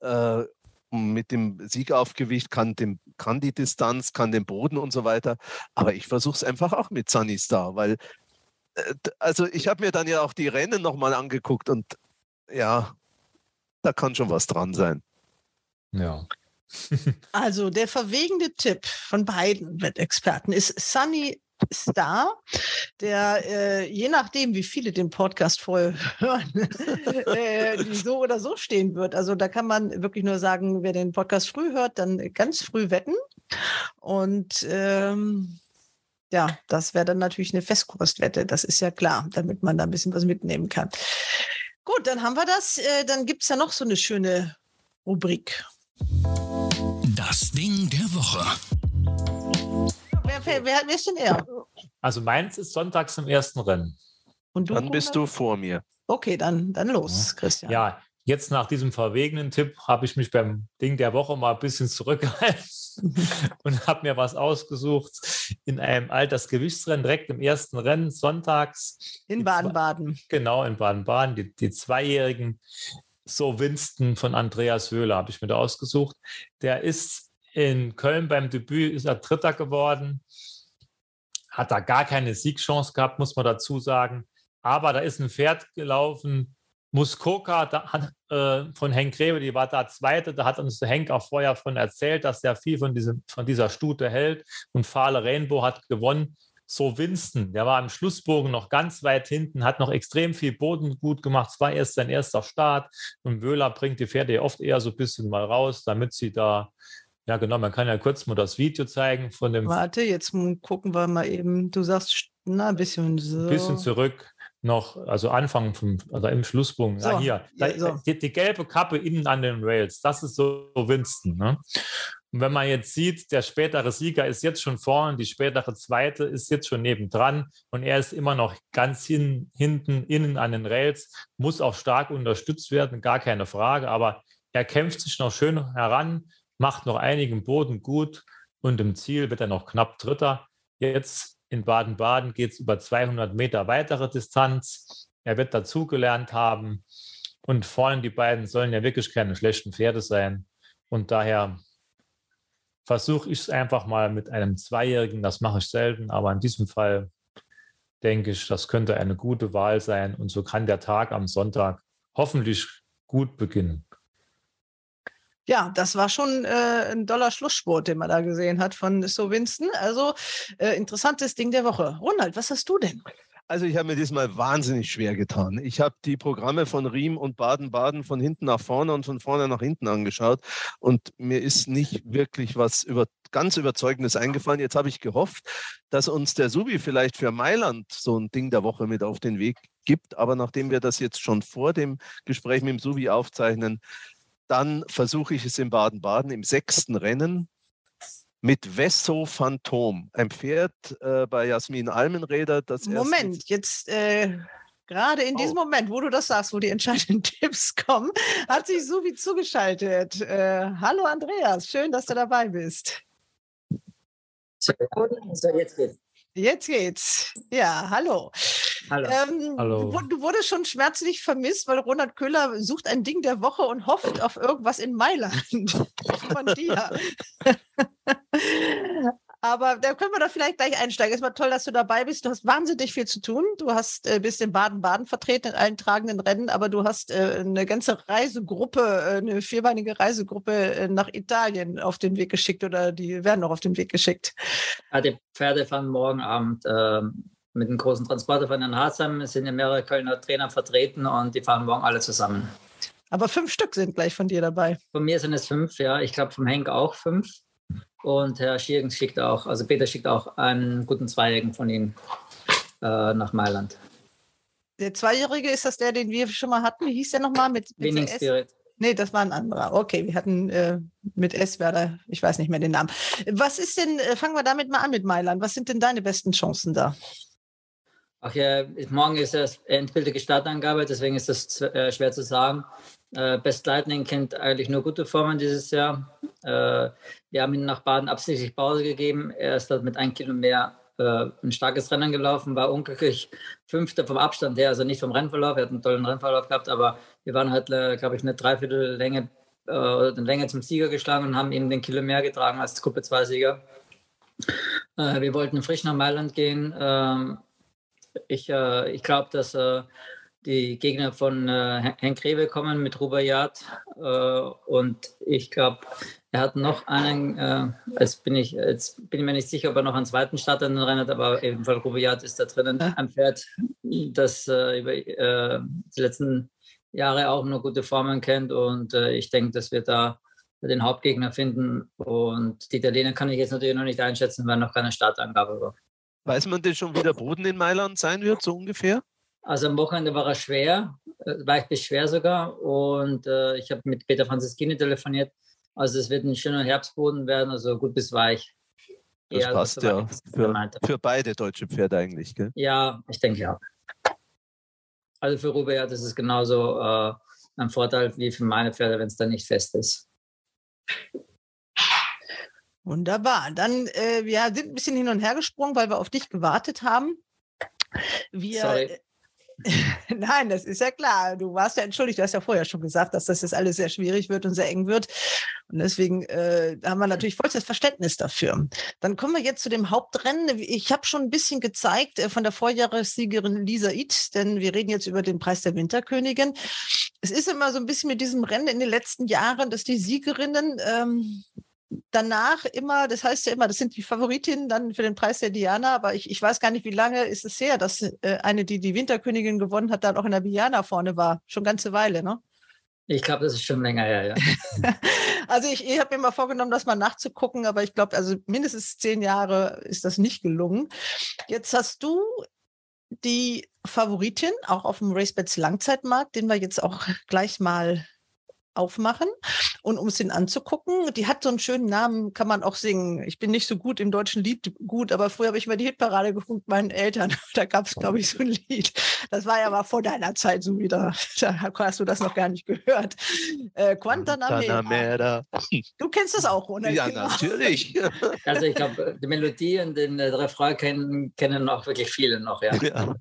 Äh, mit dem Siegaufgewicht kann, dem, kann die Distanz, kann den Boden und so weiter. Aber ich versuche es einfach auch mit Sunny Star, weil äh, also ich habe mir dann ja auch die Rennen nochmal angeguckt und ja, da kann schon was dran sein. Ja. *laughs* Also der verwegende Tipp von beiden Wettexperten ist Sunny Star, der äh, je nachdem, wie viele den Podcast vorher *laughs* hören, äh, so oder so stehen wird. Also da kann man wirklich nur sagen, wer den Podcast früh hört, dann ganz früh wetten. Und ähm, ja, das wäre dann natürlich eine Festkostwette, das ist ja klar, damit man da ein bisschen was mitnehmen kann. Gut, dann haben wir das. Äh, dann gibt es ja noch so eine schöne Rubrik. Das Ding der Woche. Wer, wer, wer, wer ist denn er? Also meins ist sonntags im ersten Rennen. Und du, dann bist du vor mir. Okay, dann, dann los, Christian. Ja, jetzt nach diesem verwegenen Tipp habe ich mich beim Ding der Woche mal ein bisschen zurückgehalten *laughs* und habe mir was ausgesucht in einem Altersgewichtsrennen, direkt im ersten Rennen, sonntags. In Baden-Baden. Genau, in Baden-Baden. Die, die Zweijährigen, so Winston von Andreas Wöhler habe ich mir da ausgesucht. Der ist in Köln beim Debüt, ist er Dritter geworden. Hat da gar keine Siegchance gehabt, muss man dazu sagen. Aber da ist ein Pferd gelaufen, Muskoka da hat, äh, von Henk Grebe, die war da Zweite, da hat uns Henk auch vorher von erzählt, dass er viel von, diesem, von dieser Stute hält. Und Fahle Rainbow hat gewonnen. So Winston, der war im Schlussbogen noch ganz weit hinten, hat noch extrem viel Boden gut gemacht. Es war erst sein erster Start. Und Wöhler bringt die Pferde oft eher so ein bisschen mal raus, damit sie da ja, genau, man kann ja kurz mal das Video zeigen von dem. Warte, jetzt gucken wir mal eben. Du sagst, na, ein bisschen so. Ein bisschen zurück noch, also Anfang vom, also im Schlusspunkt. So, ja, hier, da, so. die, die, gelbe Kappe innen an den Rails, das ist so Winston. Ne? Und wenn man jetzt sieht, der spätere Sieger ist jetzt schon vorne, die spätere Zweite ist jetzt schon nebendran und er ist immer noch ganz hin, hinten, innen an den Rails, muss auch stark unterstützt werden, gar keine Frage, aber er kämpft sich noch schön heran, macht noch einigen Boden gut und im Ziel wird er noch knapp Dritter. Jetzt in Baden-Baden geht es über 200 Meter weitere Distanz. Er wird dazugelernt haben. Und vorne die beiden sollen ja wirklich keine schlechten Pferde sein. Und daher versuche ich es einfach mal mit einem Zweijährigen. Das mache ich selten, aber in diesem Fall denke ich, das könnte eine gute Wahl sein. Und so kann der Tag am Sonntag hoffentlich gut beginnen. Ja, das war schon äh, ein doller Schlusssport, den man da gesehen hat von So Winston. Also äh, interessantes Ding der Woche. Ronald, was hast du denn? Also ich habe mir diesmal wahnsinnig schwer getan. Ich habe die Programme von Riem und Baden-Baden von hinten nach vorne und von vorne nach hinten angeschaut und mir ist nicht wirklich was über, ganz Überzeugendes eingefallen. Jetzt habe ich gehofft, dass uns der Subi vielleicht für Mailand so ein Ding der Woche mit auf den Weg gibt. Aber nachdem wir das jetzt schon vor dem Gespräch mit dem Subi aufzeichnen, dann versuche ich es in Baden-Baden im sechsten Rennen mit Vesso Phantom, ein Pferd äh, bei Jasmin Almenräder. Das Moment, jetzt äh, gerade in oh. diesem Moment, wo du das sagst, wo die entscheidenden *laughs* Tipps kommen, hat sich Subi zugeschaltet. Äh, hallo Andreas, schön, dass du dabei bist. So, jetzt geht's. Jetzt geht's. Ja, hallo. Hallo. Ähm, hallo. Du, du, wurdest schon schmerzlich vermisst, weil Ronald Köhler sucht ein Ding der Woche und hofft auf irgendwas in Mailand *laughs* von dir. *laughs* Aber da können wir doch vielleicht gleich einsteigen. Es war toll, dass du dabei bist. Du hast wahnsinnig viel zu tun. Du hast äh, bist in Baden-Baden vertreten in allen tragenden Rennen, aber du hast äh, eine ganze Reisegruppe, äh, eine vierbeinige Reisegruppe nach Italien auf den Weg geschickt oder die werden noch auf den Weg geschickt. Ja, die Pferde fahren morgen Abend ähm, mit einem großen Transporter von Herrn Harzheim. Sind ja mehrere Kölner Trainer vertreten und die fahren morgen alle zusammen. Aber fünf Stück sind gleich von dir dabei. Von mir sind es fünf, ja. Ich glaube, vom Henk auch fünf. Und Herr Schiergens schickt auch, also Peter schickt auch einen guten Zweijährigen von ihm äh, nach Mailand. Der Zweijährige, ist das der, den wir schon mal hatten? Wie hieß der nochmal? Mit, mit Winning Spirit. Nee, das war ein anderer. Okay, wir hatten äh, mit S, Werder, ich weiß nicht mehr den Namen. Was ist denn, äh, fangen wir damit mal an mit Mailand. Was sind denn deine besten Chancen da? Ach ja, morgen ist das endgültige Startangabe, deswegen ist das äh, schwer zu sagen. Äh, Best Lightning kennt eigentlich nur gute Formen dieses Jahr. Äh, wir haben ihn nach Baden absichtlich Pause gegeben. Er ist dort mit einem Kilo mehr ein starkes Rennen gelaufen, war unglücklich Fünfter vom Abstand her, also nicht vom Rennverlauf. Er hat einen tollen Rennverlauf gehabt, aber wir waren halt, glaube ich, eine Dreiviertellänge äh, eine Länge zum Sieger geschlagen und haben ihm den Kilo mehr getragen als Gruppe 2-Sieger. Äh, wir wollten frisch nach Mailand gehen. Ich ich glaube, dass die Gegner von äh, Henk Greve kommen mit Rubayat. Äh, und ich glaube, er hat noch einen, äh, jetzt, bin ich, jetzt bin ich mir nicht sicher, ob er noch einen zweiten Starter in den Rennen hat, aber ebenfalls Rubayat ist da drinnen. Ein Pferd, das äh, über äh, die letzten Jahre auch nur gute Formen kennt. Und äh, ich denke, dass wir da den Hauptgegner finden. Und die Italiener kann ich jetzt natürlich noch nicht einschätzen, weil noch keine Startangabe war. Weiß man denn schon, wie der Boden in Mailand sein wird, so ungefähr? Also am Wochenende war er schwer, äh, leicht bis schwer sogar. Und äh, ich habe mit Peter Franziskini telefoniert. Also es wird ein schöner Herbstboden werden, also gut bis weich. Das Eher passt ja für, für, beide deutsche Pferde eigentlich, gell? Ja, ich denke ja. Also für Rubeat ist es genauso äh, ein Vorteil wie für meine Pferde, wenn es dann nicht fest ist. Wunderbar. Dann, äh, wir sind ein bisschen hin und her gesprungen, weil wir auf dich gewartet haben. Wir, Sorry. *laughs* Nein, das ist ja klar. Du warst ja entschuldigt, du hast ja vorher schon gesagt, dass das jetzt alles sehr schwierig wird und sehr eng wird. Und deswegen äh, haben wir natürlich vollstes Verständnis dafür. Dann kommen wir jetzt zu dem Hauptrennen. Ich habe schon ein bisschen gezeigt äh, von der Vorjahressiegerin Lisa It, denn wir reden jetzt über den Preis der Winterkönigin. Es ist immer so ein bisschen mit diesem Rennen in den letzten Jahren, dass die Siegerinnen ähm, danach immer, das heißt ja immer, das sind die Favoritinnen dann für den Preis der Diana, aber ich, ich weiß gar nicht, wie lange ist es her, dass äh, eine, die die Winterkönigin gewonnen hat, dann auch in der Diana vorne war. Schon eine ganze Weile, ne? Ich glaube, das ist schon länger her, ja. *laughs* also ich, ich habe mir mal vorgenommen, das mal nachzugucken, aber ich glaube, also mindestens zehn Jahre ist das nicht gelungen. Jetzt hast du die Favoritin auch auf dem RaceBets Langzeitmarkt, den wir jetzt auch gleich mal aufmachen und um es den anzugucken. Die hat so einen schönen Namen, kann man auch singen. Ich bin nicht so gut im deutschen Lied gut, aber früher habe ich mal die Hitparade geguckt, meinen Eltern. *laughs* Da gab es, glaube ich, so ein Lied. Das war ja mal vor deiner Zeit so wieder. *laughs* Da hast du das noch gar nicht gehört. Äh, Quantanamera. Du kennst das auch, oder? Ja, genau. natürlich. *laughs* Also ich glaube, die Melodie und den äh, Refrain kennen, kennen auch wirklich viele noch, ja. Ja,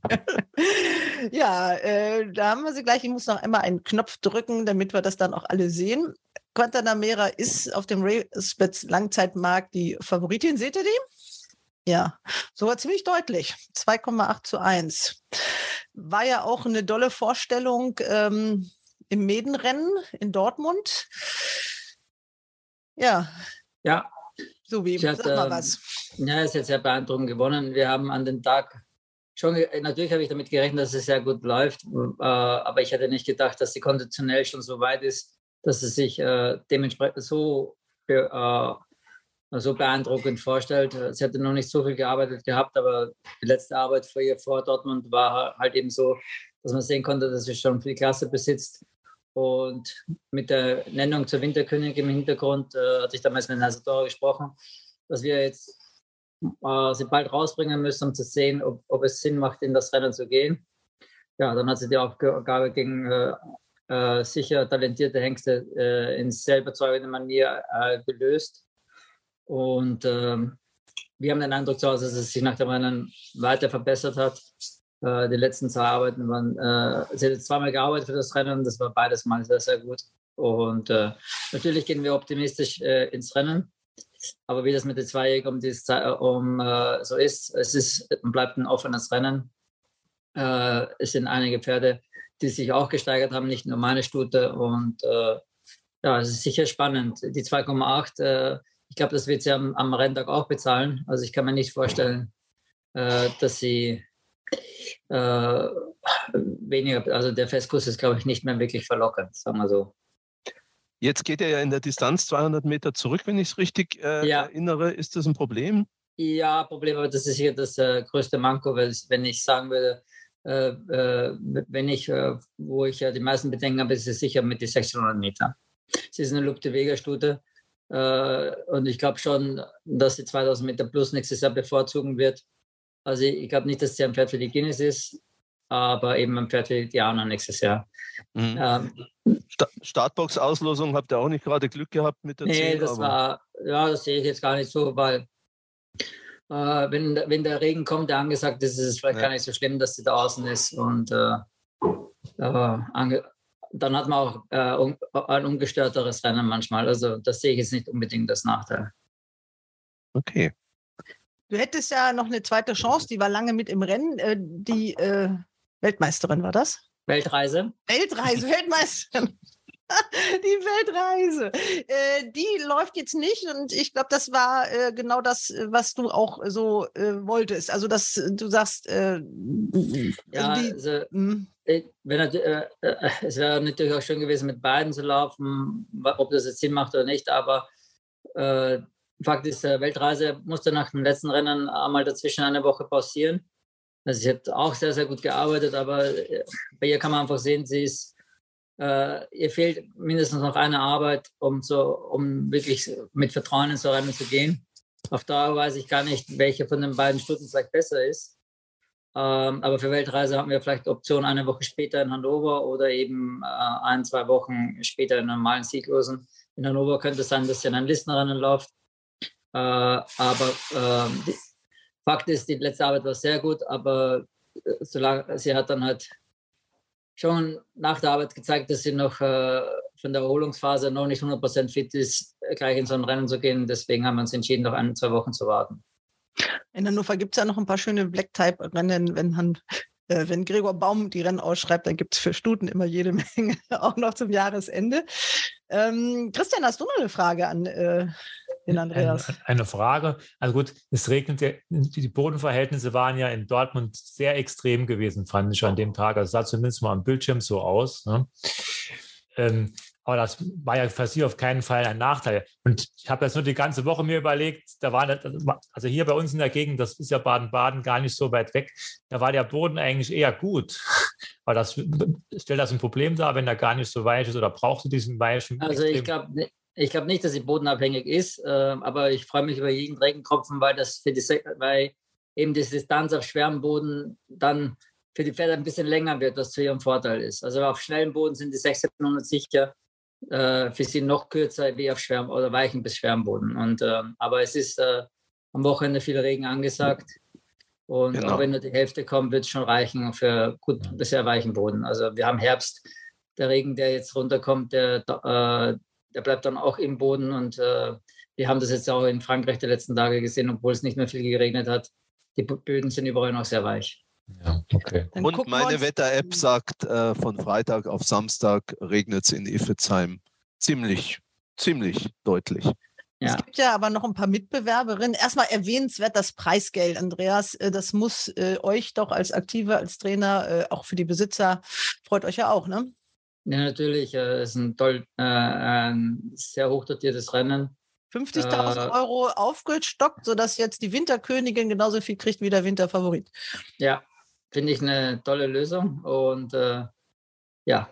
ja äh, da haben wir sie gleich. Ich muss noch einmal einen Knopf drücken, damit wir das dann auch alle sehen. Guantanamera ist auf dem Railspets Langzeitmarkt die Favoritin. Seht ihr die? Ja, sogar ziemlich deutlich. 2,8 zu 1. War ja auch eine dolle Vorstellung ähm, im Medenrennen in Dortmund. Ja. Ja. So wie, sag mal was. Ja, ist jetzt sehr beeindruckend gewonnen. Wir haben an den Tag schon, natürlich habe ich damit gerechnet, dass es sehr gut läuft, äh, aber ich hätte nicht gedacht, dass sie konditionell schon so weit ist, dass sie sich äh, dementsprechend so, äh, so beeindruckend vorstellt. Sie hatte noch nicht so viel gearbeitet gehabt, aber die letzte Arbeit vor ihr vor Dortmund war halt eben so, dass man sehen konnte, dass sie schon viel Klasse besitzt. Und mit der Nennung zur Winterkönigin im Hintergrund äh, hatte ich damals mit Nasadora gesprochen, dass wir jetzt äh, sie bald rausbringen müssen, um zu sehen, ob, ob, es Sinn macht, in das Rennen zu gehen. Ja, dann hat sie die Aufgabe gegen äh, äh, sicher talentierte Hengste äh, in sehr überzeugender Manier äh, gelöst. Und ähm, wir haben den Eindruck zu Hause, dass es sich nach dem Rennen weiter verbessert hat. Äh, die letzten zwei Arbeiten waren, äh, sie hat zweimal gearbeitet für das Rennen, das war beides mal sehr, sehr gut. Und natürlich gehen wir optimistisch ins Rennen. Aber wie das mit den Zweijährigen um, dieses, um so ist, es ist, bleibt ein offenes Rennen. es sind einige Pferde, die sich auch gesteigert haben, nicht nur meine Stute. Und äh, ja, es ist sicher spannend. Die 2,8, äh, ich glaube, das wird sie am, am Renntag auch bezahlen. Also ich kann mir nicht vorstellen, äh, dass sie äh, weniger, also der Festkurs ist, glaube ich, nicht mehr wirklich verlockend, sagen wir so. Jetzt geht er ja in der Distanz 200 Meter zurück, wenn ich es richtig äh, ja. erinnere. Ist das ein Problem? Ja, Problem, aber das ist hier das äh, größte Manko, weil wenn ich sagen würde, äh, äh, wenn ich, äh, wo ich ja die meisten Bedenken habe, ist es sicher mit den 600 Metern. Es ist eine Lupte Vega-Stute und ich glaube schon, dass sie 2000 Meter plus nächstes Jahr bevorzugen wird. Also ich glaube nicht, dass sie ein Pferd für die Guinness ist, aber eben ein Pferd für die Diana nächstes Jahr. Mhm. Ähm, Startbox-Auslosung habt ihr auch nicht gerade Glück gehabt mit der Nee, 10, das war, ja, das sehe ich jetzt gar nicht so, weil äh, wenn, wenn der Regen kommt, der angesagt ist, ist es vielleicht ja. gar nicht so schlimm, dass sie da außen ist. Und äh, äh, dann hat man auch äh, un, ein ungestörteres Rennen manchmal. Also das sehe ich jetzt nicht unbedingt als Nachteil. Okay. Du hättest ja noch eine zweite Chance, die war lange mit im Rennen. Äh, die äh, Weltmeisterin war das? Weltreise. Weltreise, Weltmeisterin. *laughs* die Weltreise. Äh, die läuft jetzt nicht und ich glaube, das war äh, genau das, was du auch so äh, wolltest. Also, dass du sagst, äh, ja, die, also hm. wenn, äh, äh, es wäre natürlich auch schön gewesen, mit beiden zu laufen, ob das jetzt Sinn macht oder nicht, aber Fakt ist, Weltreise musste nach dem letzten Rennen einmal dazwischen eine Woche pausieren. Also sie hat auch sehr, sehr gut gearbeitet, aber bei ihr kann man einfach sehen, sie ist äh, ihr fehlt mindestens noch eine Arbeit, um, so, um wirklich mit Vertrauen ins Rennen zu gehen. Auf Dauer weiß ich gar nicht, welche von den beiden Stunden vielleicht besser ist. Ähm, aber für Weltreise haben wir vielleicht Option eine Woche später in Hannover oder eben äh, ein, zwei Wochen später in normalen Sieglosen. In Hannover könnte es sein, dass sie in ein Listenrennen läuft. Äh, aber äh, Fakt ist, die letzte Arbeit war sehr gut, aber äh, solange sie hat dann halt schon nach der Arbeit gezeigt, dass sie noch äh, von der Erholungsphase noch nicht 100% fit ist, gleich in so ein Rennen zu gehen. Deswegen haben wir uns entschieden, noch ein, zwei Wochen zu warten. In Hannover gibt es ja noch ein paar schöne Black-Type-Rennen, wenn man äh, wenn Gregor Baum die Rennen ausschreibt, dann gibt es für Stuten immer jede *laughs* Menge, auch noch zum Jahresende. Ähm, Christian, hast du noch eine Frage an äh, den Andreas? Eine, eine, Frage. Also gut, es regnet ja, die Bodenverhältnisse waren ja in Dortmund sehr extrem gewesen, fand ich an dem Tag. Also sah zumindest mal am Bildschirm so aus. Ne? Ähm, aber das war ja für sie auf keinen Fall ein Nachteil. Und ich habe das nur die ganze Woche mir überlegt, da war, also hier bei uns in der Gegend, das ist ja Baden-Baden gar nicht so weit weg, da war der Boden eigentlich eher gut. *laughs* Aber das stellt das ein Problem dar, wenn er gar nicht so weich ist oder brauchst du diesen weichen? Also ich glaube ich glaube nicht, dass sie bodenabhängig ist, äh, aber ich freue mich über jeden Regentropfen, weil das für die, weil eben die Distanz auf schwerem Boden dann für die Pferde ein bisschen länger wird, was zu ihrem Vorteil ist. Also auf schnellem Boden sind die 1600 sicher äh, für sie noch kürzer wie auf schwerem oder weichen bis schwerem Boden. Und, äh, aber es ist äh, am Wochenende viel Regen angesagt. Und genau. wenn nur die Hälfte kommt, wird es schon reichen für gut bis sehr weichen Boden. Also wir haben Herbst. Der Regen, der jetzt runterkommt, der, äh, der bleibt dann auch im Boden. Und äh, wir haben das jetzt auch in Frankreich die letzten Tage gesehen, obwohl es nicht mehr viel geregnet hat. Die Böden sind überall noch sehr weich. Ja, okay. Und meine Wetter-App sagt, äh, von Freitag auf Samstag regnet es in Iffezheim ziemlich, ziemlich deutlich. Ja. Es gibt ja aber noch ein paar Mitbewerberinnen. Erstmal erwähnenswert das Preisgeld, Andreas. Äh, das muss äh, euch doch als Aktive, als Trainer, äh, auch für die Besitzer, freut euch ja auch, ne? Ja, natürlich. Äh, es ist ein toll, äh, ein sehr hochdotiertes Rennen. 50.000 äh, Euro aufgestockt, sodass jetzt die Winterkönigin genauso viel kriegt wie der Winterfavorit. Ja, finde ich eine tolle Lösung und äh, ja,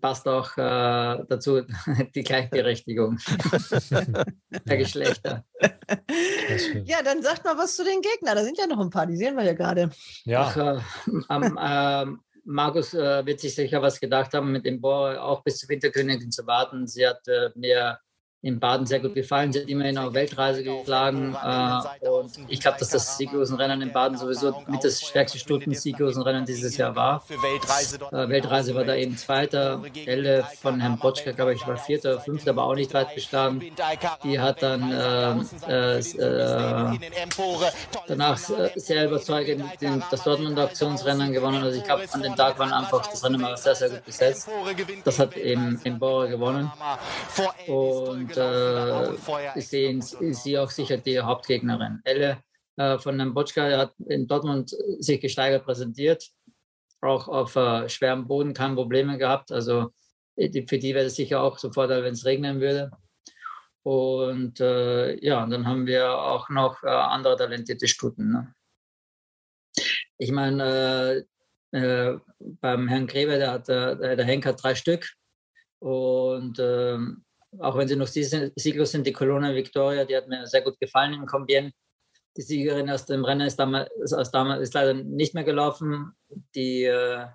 passt auch äh, dazu *laughs* die Gleichberechtigung *laughs* der Geschlechter. Ja, dann sagt mal was zu den Gegnern. Da sind ja noch ein paar, die sehen wir ja gerade. Ja. Ach, äh, Markus äh, wird sich sicher was gedacht haben, mit dem Bohr auch bis zur Winterkönigin zu warten. Sie hat äh, mir in Baden sehr gut gefallen. Sie hat immerhin auf Weltreise geschlagen. Äh, und ich glaube, dass das Sieglosenrennen in Baden sowieso mit das stärkste Stunden-Sieglosenrennen dieses Jahr war. Äh, Weltreise war da eben Zweiter. Elle von Herrn Botschka, glaube ich, war Vierter, Fünfter, aber auch nicht weit geschlagen. Die hat dann äh, äh danach sehr überzeugend den, das Dortmunder Aktionsrennen gewonnen. Also ich glaube, an dem Tag waren einfach das Rennen war sehr, sehr gut besetzt. Das hat eben im Bauer gewonnen. Und und äh, sehen sie auch sicher die Hauptgegnerin. Elle äh, von dem Botschka hat in Dortmund sich gesteigert präsentiert, auch auf äh, schwerem Boden keine Probleme gehabt. Also die, für die wäre es sicher auch so Vorteil, wenn es regnen würde. Und äh, ja, und dann haben wir auch noch äh, andere talentierte Stuten. Ne? Ich meine, äh, äh, beim Herrn Gräber, der, hat, der, der Henk hat drei Stück. Und ähm, auch wenn sie noch sieglos sind, die Colonna Victoria, die hat mir sehr gut gefallen in Combien. Die Siegerin aus dem Rennen ist, damals, aus damals, ist leider nicht mehr gelaufen. Die, äh,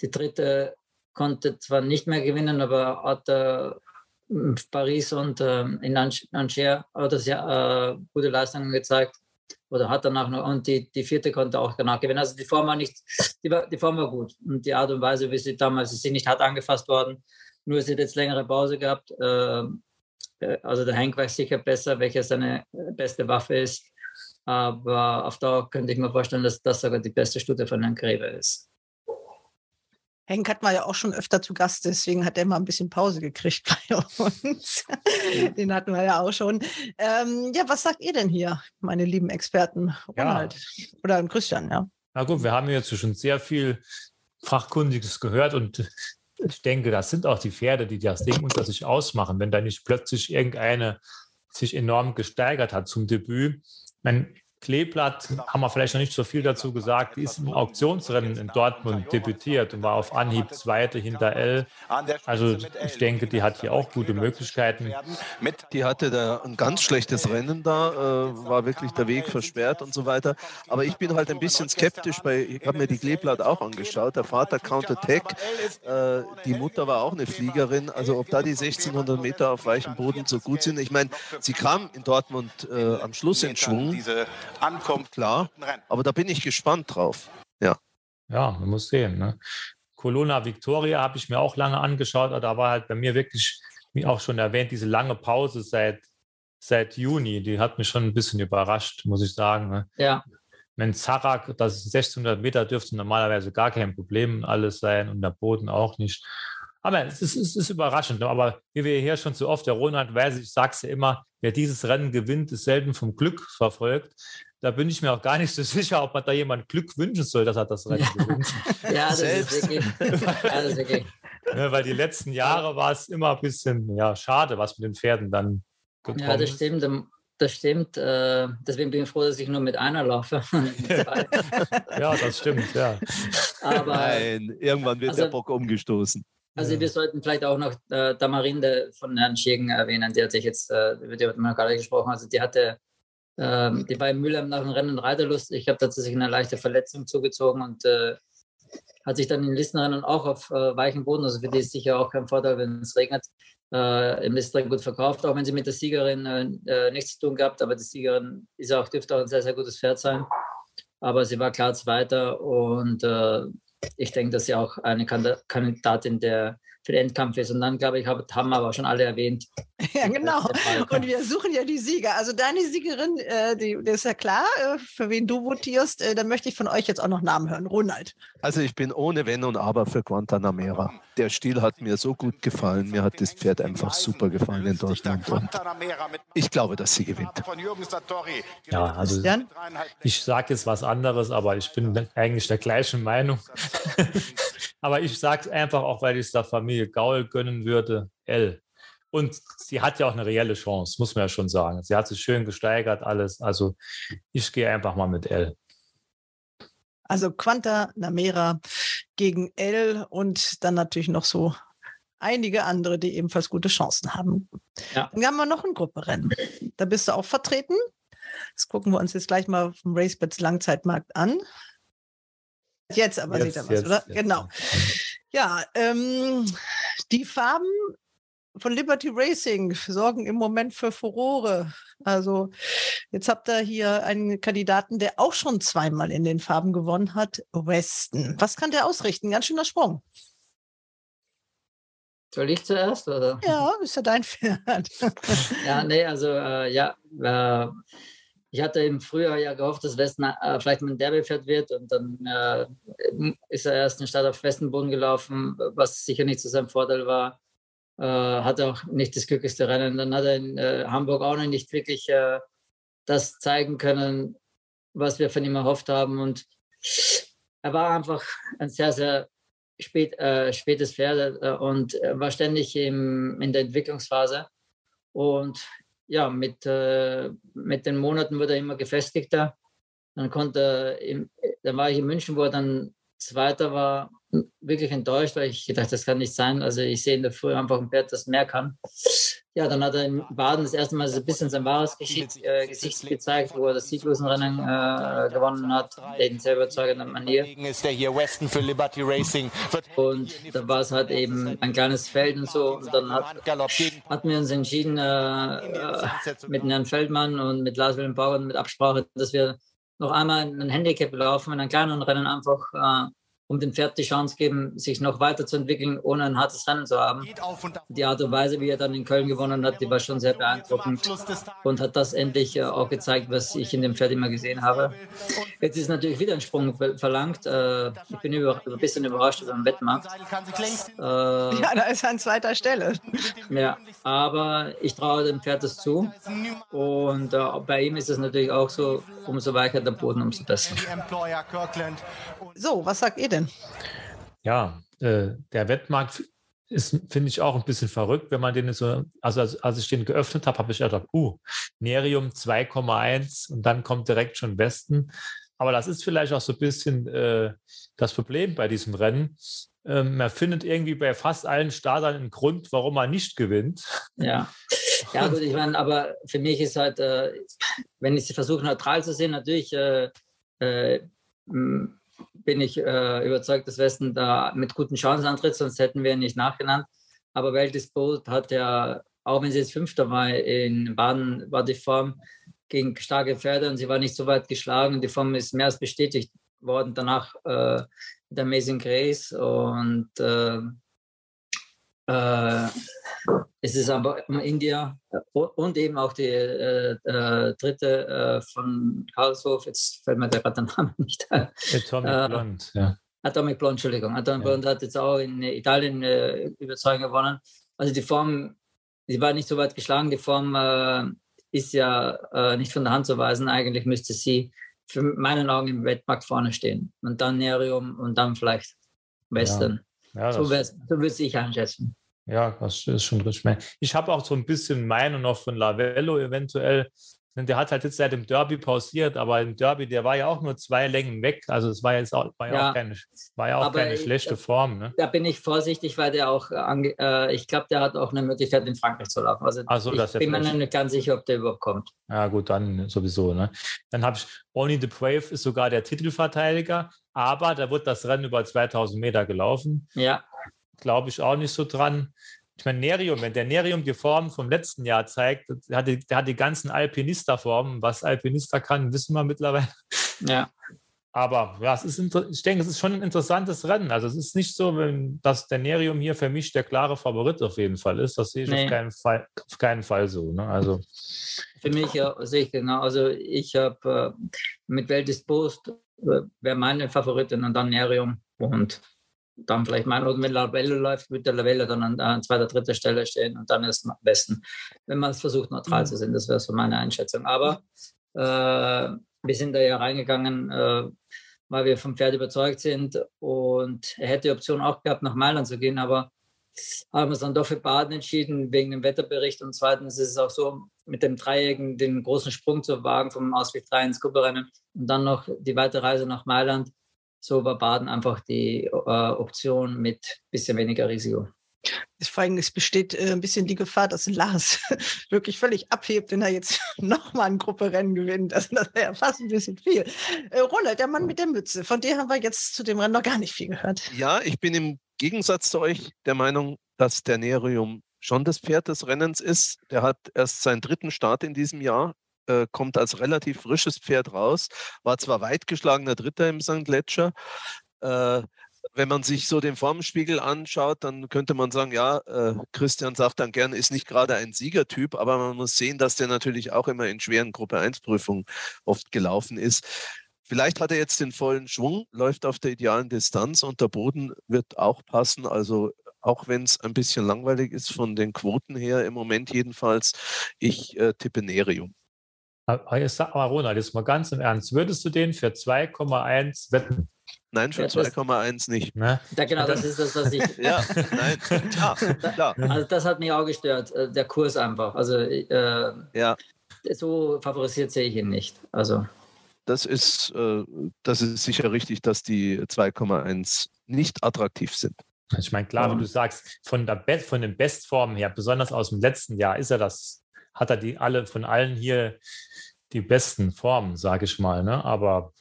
die dritte konnte zwar nicht mehr gewinnen, aber hat äh, Paris und äh, in Angers hat das ja gute Leistungen gezeigt oder hat danach noch und die, die vierte konnte auch danach gewinnen. Also die Form war nicht, die, war, die Form war gut und die Art und Weise, wie sie damals, sie nicht hart angefasst worden, nur sie hat jetzt längere Pause gehabt. Ähm, äh, also der Hank weiß sicher besser, welche seine äh, beste Waffe ist. Aber auf Dauer könnte ich mir vorstellen, dass das sogar die beste Stute von Herrn Gräber ist. Henk hat man ja auch schon öfter zu Gast, deswegen hat er mal ein bisschen Pause gekriegt *laughs* bei uns. Den hatten wir ja auch schon. Ähm, ja, was sagt ihr denn hier, meine lieben Experten? Ronald ja. oder Christian, ja? Na gut, wir haben jetzt schon sehr viel Fachkundiges gehört und ich denke, das sind auch die Pferde, die das Ding unter sich ausmachen. Wenn da nicht plötzlich irgendeine sich enorm gesteigert hat zum Debüt. Man, Kleeblatt haben wir vielleicht noch nicht so viel dazu gesagt. Die ist im Auktionsrennen in Dortmund debütiert und war auf Anhieb Zweite hinter L. Also ich denke, die hat hier auch gute Möglichkeiten. Die hatte da ein ganz schlechtes Rennen da, äh, war wirklich der Weg versperrt und so weiter. Aber ich bin halt ein bisschen skeptisch, weil ich habe mir die Kleeblatt auch angeschaut. Der Vater Count Tech, äh, die Mutter war auch eine Fliegerin. Also ob da die 1600 Meter auf weichem Boden so gut sind. Ich meine, sie kam in Dortmund äh, am Schluss in Schwung ankommt. Klar, aber da bin ich gespannt drauf. Ja, ja man muss sehen. Ne? Colonna Victoria habe ich mir auch lange angeschaut, aber da war halt bei mir wirklich, wie auch schon erwähnt, diese lange Pause seit, seit Juni, die hat mich schon ein bisschen überrascht, muss ich sagen. Ne? Ja. Wenn Zarak, das 1600 Meter dürfte normalerweise gar kein Problem alles sein und der Boden auch nicht. Aber es ist, es ist überraschend. Ne? Aber wie wir hier schon so oft, der Ronald weiß, ich sage es ja immer, wer dieses Rennen gewinnt, ist selten vom Glück verfolgt. Da bin ich mir auch gar nicht so *laughs* sicher, ob man da jemand Glück wünschen soll, dass er das Rennen gewinnt. *laughs* ja, das ist wirklich. Ja, das ist wirklich. Ja, *laughs* weil die letzten Jahre war es immer ein bisschen ja, schade, was mit den Pferden dann gekommen ist. Ja, das stimmt. Das stimmt. Äh, deswegen bin ich froh, dass ich nur mit einer laufe. ja, das stimmt, ja. Aber, Nein, irgendwann wird also, der Bock umgestoßen. Also ja. wir sollten vielleicht auch noch äh, Damarinde von Herrn Schirgen erwähnen, die hat sich jetzt, äh, über die hat man gerade gesprochen, also die hatte, äh, die war in Mülheim nach dem Rennen Reiterlust. Ich habe tatsächlich eine leichte Verletzung zugezogen und äh, hat sich dann in Listenrennen auch auf äh, weichem Boden, also für die ist sicher auch kein Vorteil, wenn es regnet, äh, im Listenrennen gut verkauft, auch wenn sie mit der Siegerin äh, nichts zu tun gehabt, aber die Siegerin ist auch, dürfte auch ein sehr, sehr gutes Pferd sein. Aber sie war klar Zweiter und ich denke, dass sie auch eine Kandidatin der für den Endkampf ist. Und dann, glaube ich, haben wir aber schon alle erwähnt. *laughs* Ja, genau. Und wir suchen ja die Sieger. Also deine Siegerin, äh, die, das ist ja klar, äh, für wen du votierst. Äh, da möchte ich von euch jetzt auch noch Namen hören. Ronald. Also ich bin ohne Wenn und Aber für Guantanamera. Der Stil hat mir so gut gefallen. Mir hat das Pferd einfach super gefallen in Deutschland. Und ich glaube, dass sie gewinnt. Ja, also ich sage jetzt was anderes, aber ich bin eigentlich der gleichen Meinung. *laughs* aber ich sage es einfach auch, weil ich es der Familie Gaul gönnen würde. L. Und sie hat ja auch eine reelle Chance, muss man ja schon sagen. Sie hat sich schön gesteigert, alles. Also ich gehe einfach mal mit L. Also Quanta Namera gegen L und dann natürlich noch so einige andere, die ebenfalls gute Chancen haben. Ja. Dann haben wir noch ein Grupperennen. Da bist du auch vertreten. Das gucken wir uns jetzt gleich mal vom RaceBets Langzeitmarkt an. Jetzt aber jetzt, sieht er was, jetzt, oder? Jetzt, genau. Ja, ähm, die Farben von Liberty Racing sorgen im Moment für Furore. Also jetzt habt ihr hier einen Kandidaten, der auch schon zweimal in den Farben gewonnen hat, Weston. Was kann der ausrichten? Ganz schöner Sprung. Soll ich zuerst, oder? Ja, ist ja dein Pferd. *laughs* ja, nee, also äh, ja, äh, ich hatte im Frühjahr ja gehofft, dass Westen äh, vielleicht mein Derby-Pferd wird und dann äh, ist er erst in den Start auf Westenboden gelaufen, was sicher nicht zu seinem Vorteil war äh, hatte auch nicht das glücklichste Rennen. Dann hat er in äh, Hamburg auch noch nicht wirklich äh, das zeigen können, was wir von ihm erhofft haben. Und er war einfach ein sehr, sehr spät, äh, spätes Pferd und war ständig im, in der Entwicklungsphase. Und ja, mit, äh, mit den Monaten wurde er immer gefestigter. Dann konnte er, dann war ich in München, wo er dann Zweiter war, wirklich enttäuscht, weil ich gedacht, das kann nicht sein. Also ich sehe in der Früh einfach ein Pferd, das mehr kann. Ja, dann hat er in Baden das erste Mal so ein bisschen sein wahres Gesicht, äh, Gesicht gezeigt, wo er das Sieglosenrennen äh, gewonnen hat, in sehr überzeugender Manier. Ist der hier Weston für Liberty Racing. Und da war es halt eben ein kleines Feld und so. Und dann hat, hatten wir uns entschieden, äh, äh mit Herrn Feldmann und mit Lars Wilhelm Bauer mit Absprache, dass wir noch einmal ein Handicap laufen in einem kleinen Rennen einfach äh, um dem Pferd die Chance geben, sich noch weiterzuentwickeln, ohne ein hartes Rennen zu haben. Die Art und Weise, wie er dann in Köln gewonnen hat, die war schon sehr beeindruckend und hat das endlich äh, auch gezeigt, was ich in dem Pferd immer gesehen habe. Jetzt ist natürlich wieder ein Sprung verlangt. Äh, ich bin über, ein bisschen überrascht über den Wettmarkt. Äh, ja, da ist er an zweiter Stelle. Ja, aber ich traue dem Pferd das zu. Und bei ihm ist es natürlich auch so, umso weicher der Boden, umso besser. So, was sagt ihr denn? Ja, äh, der Wettmarkt ist, finde ich, auch ein bisschen verrückt, wenn man den so, also als, als ich den geöffnet habe, habe ich gedacht, uh, Nerium 2,1 und dann kommt direkt schon Westen. Aber das ist vielleicht auch so ein bisschen äh, das Problem bei diesem Rennen. Ähm, man findet irgendwie bei fast allen Startern einen Grund, warum man nicht gewinnt. Ja, ja gut, ich meine, aber für mich ist halt, äh, wenn ich versuche neutral zu sehen, natürlich äh, äh, bin ich äh, überzeugt, dass Westen da mit guten Chancen antritt, sonst hätten wir ihn nicht nachgenannt. Aber Weltdisput hat ja, auch wenn sie jetzt Fünfter war in Baden, war die Form gegen starke Pferde und sie war nicht so weit geschlagen. Die Form ist mehr als bestätigt worden danach äh, mit Amazing Grace und äh, äh, es ist aber India und eben auch die äh, äh, dritte äh, von Karlshof, jetzt fällt mir gerade der Name *laughs* nicht ein. Atomic äh, Blonde, ja. Atomic Blonde, Entschuldigung. Atomic ja. Blonde hat jetzt auch in Italien äh, überzeugend gewonnen. Also die Form, die war nicht so weit geschlagen. Die Form äh, ist ja nicht von der Hand zu weisen. Eigentlich müsste sie für meinen Augen im Wettmarkt vorne stehen. Und dann Nerium und dann vielleicht Western. Ja. Ja, so, so würde ich einschätzen. Ja, das ist schon richtig. Ich habe auch so ein bisschen Meinung noch von Lavello eventuell. Der hat halt jetzt seit dem Derby pausiert, aber im Derby, der war ja auch nur zwei Längen weg. Also es war jetzt auch, war ja, ja auch keine, war ja auch keine schlechte ich, Form. Ne? Da bin ich vorsichtig, weil der auch, äh, ich glaube, der hat auch eine Möglichkeit, in Frankreich zu laufen. Also so, ich bin mir nicht ganz sicher, ob der überhaupt kommt. Ja gut, dann sowieso. Ne? Dann habe ich, Only the Brave ist sogar der Titelverteidiger, aber da wird das Rennen über 2000 Meter gelaufen. Ja glaube ich auch nicht so dran. Ich meine, Nerium, wenn der Nerium die Form vom letzten Jahr zeigt, der hat die, der hat die ganzen Alpinista-Formen. Was Alpinista kann, wissen wir mittlerweile. Ja. Aber ja, es ist ich denke, es ist schon ein interessantes Rennen. Also es ist nicht so, wenn, dass der Nerium hier für mich der klare Favorit auf jeden Fall ist. Das sehe ich nee. auf, keinen Fall, auf keinen Fall so. Ne? Also. Für mich ja, sehe ich genau. Also ich habe äh, mit Welt ist Post, wäre meine Favoritin und dann Nerium. Und dann vielleicht mein, oder wenn Lavelle läuft, wird der Lavelle dann an, an zweiter, dritter Stelle stehen und dann ist es am besten, wenn man es versucht, neutral mhm. zu sein. Das wäre so meine Einschätzung. Aber äh, wir sind da ja reingegangen, äh, weil wir vom Pferd überzeugt sind und er hätte die Option auch gehabt, nach Mailand zu gehen, aber haben uns dann doch für Baden entschieden, wegen dem Wetterbericht. Und zweitens ist es auch so, mit dem Dreieckigen den großen Sprung zu wagen vom Ausweg 3 ins Grupperennen und dann noch die weite Reise nach Mailand so war Baden einfach die äh, Option mit bisschen weniger Risiko. Vor allem, es besteht äh, ein bisschen die Gefahr, dass Lars *laughs* wirklich völlig abhebt, wenn er jetzt *laughs* nochmal ein Grupperennen gewinnt. Also das wäre ja fast ein bisschen viel. Äh, Roland, der Mann mit der Mütze, von dem haben wir jetzt zu dem Rennen noch gar nicht viel gehört. Ja, ich bin im Gegensatz zu euch der Meinung, dass der Nerium schon das Pferd des Rennens ist. Der hat erst seinen dritten Start in diesem Jahr äh, kommt als relativ frisches Pferd raus, war zwar weit geschlagener Dritter im St. Ledger. Wenn man sich so den Formenspiegel anschaut, dann könnte man sagen, ja, äh, Christian sagt dann gern, ist nicht gerade ein Siegertyp, aber man muss sehen, dass der natürlich auch immer in schweren Gruppe 1 Prüfungen oft gelaufen ist. Vielleicht hat er jetzt den vollen Schwung, läuft auf der idealen Distanz und der Boden wird auch passen. Also auch wenn es ein bisschen langweilig ist von den Quoten her im Moment jedenfalls, ich äh, tippe Nerium. Aber Ronald, jetzt mal ganz im Ernst, würdest du den für 2,1 wetten? Nein, für 2,1 nicht. Ne? Ja, genau, das ist das, was ich. *laughs* ja, nein, klar, *laughs* klar. Also, das hat mich auch gestört, äh, der Kurs einfach. Also, äh, ja. so favorisiert sehe ich ihn nicht. Also. Das ist, äh, das ist sicher richtig, dass die 2,1 nicht attraktiv sind. Ich meine, klar, wenn du sagst, von, der Be von den Bestformen her, besonders aus dem letzten Jahr, ist er das, hat er die alle von allen hier die besten Formen, sage ich mal. Ne? Aber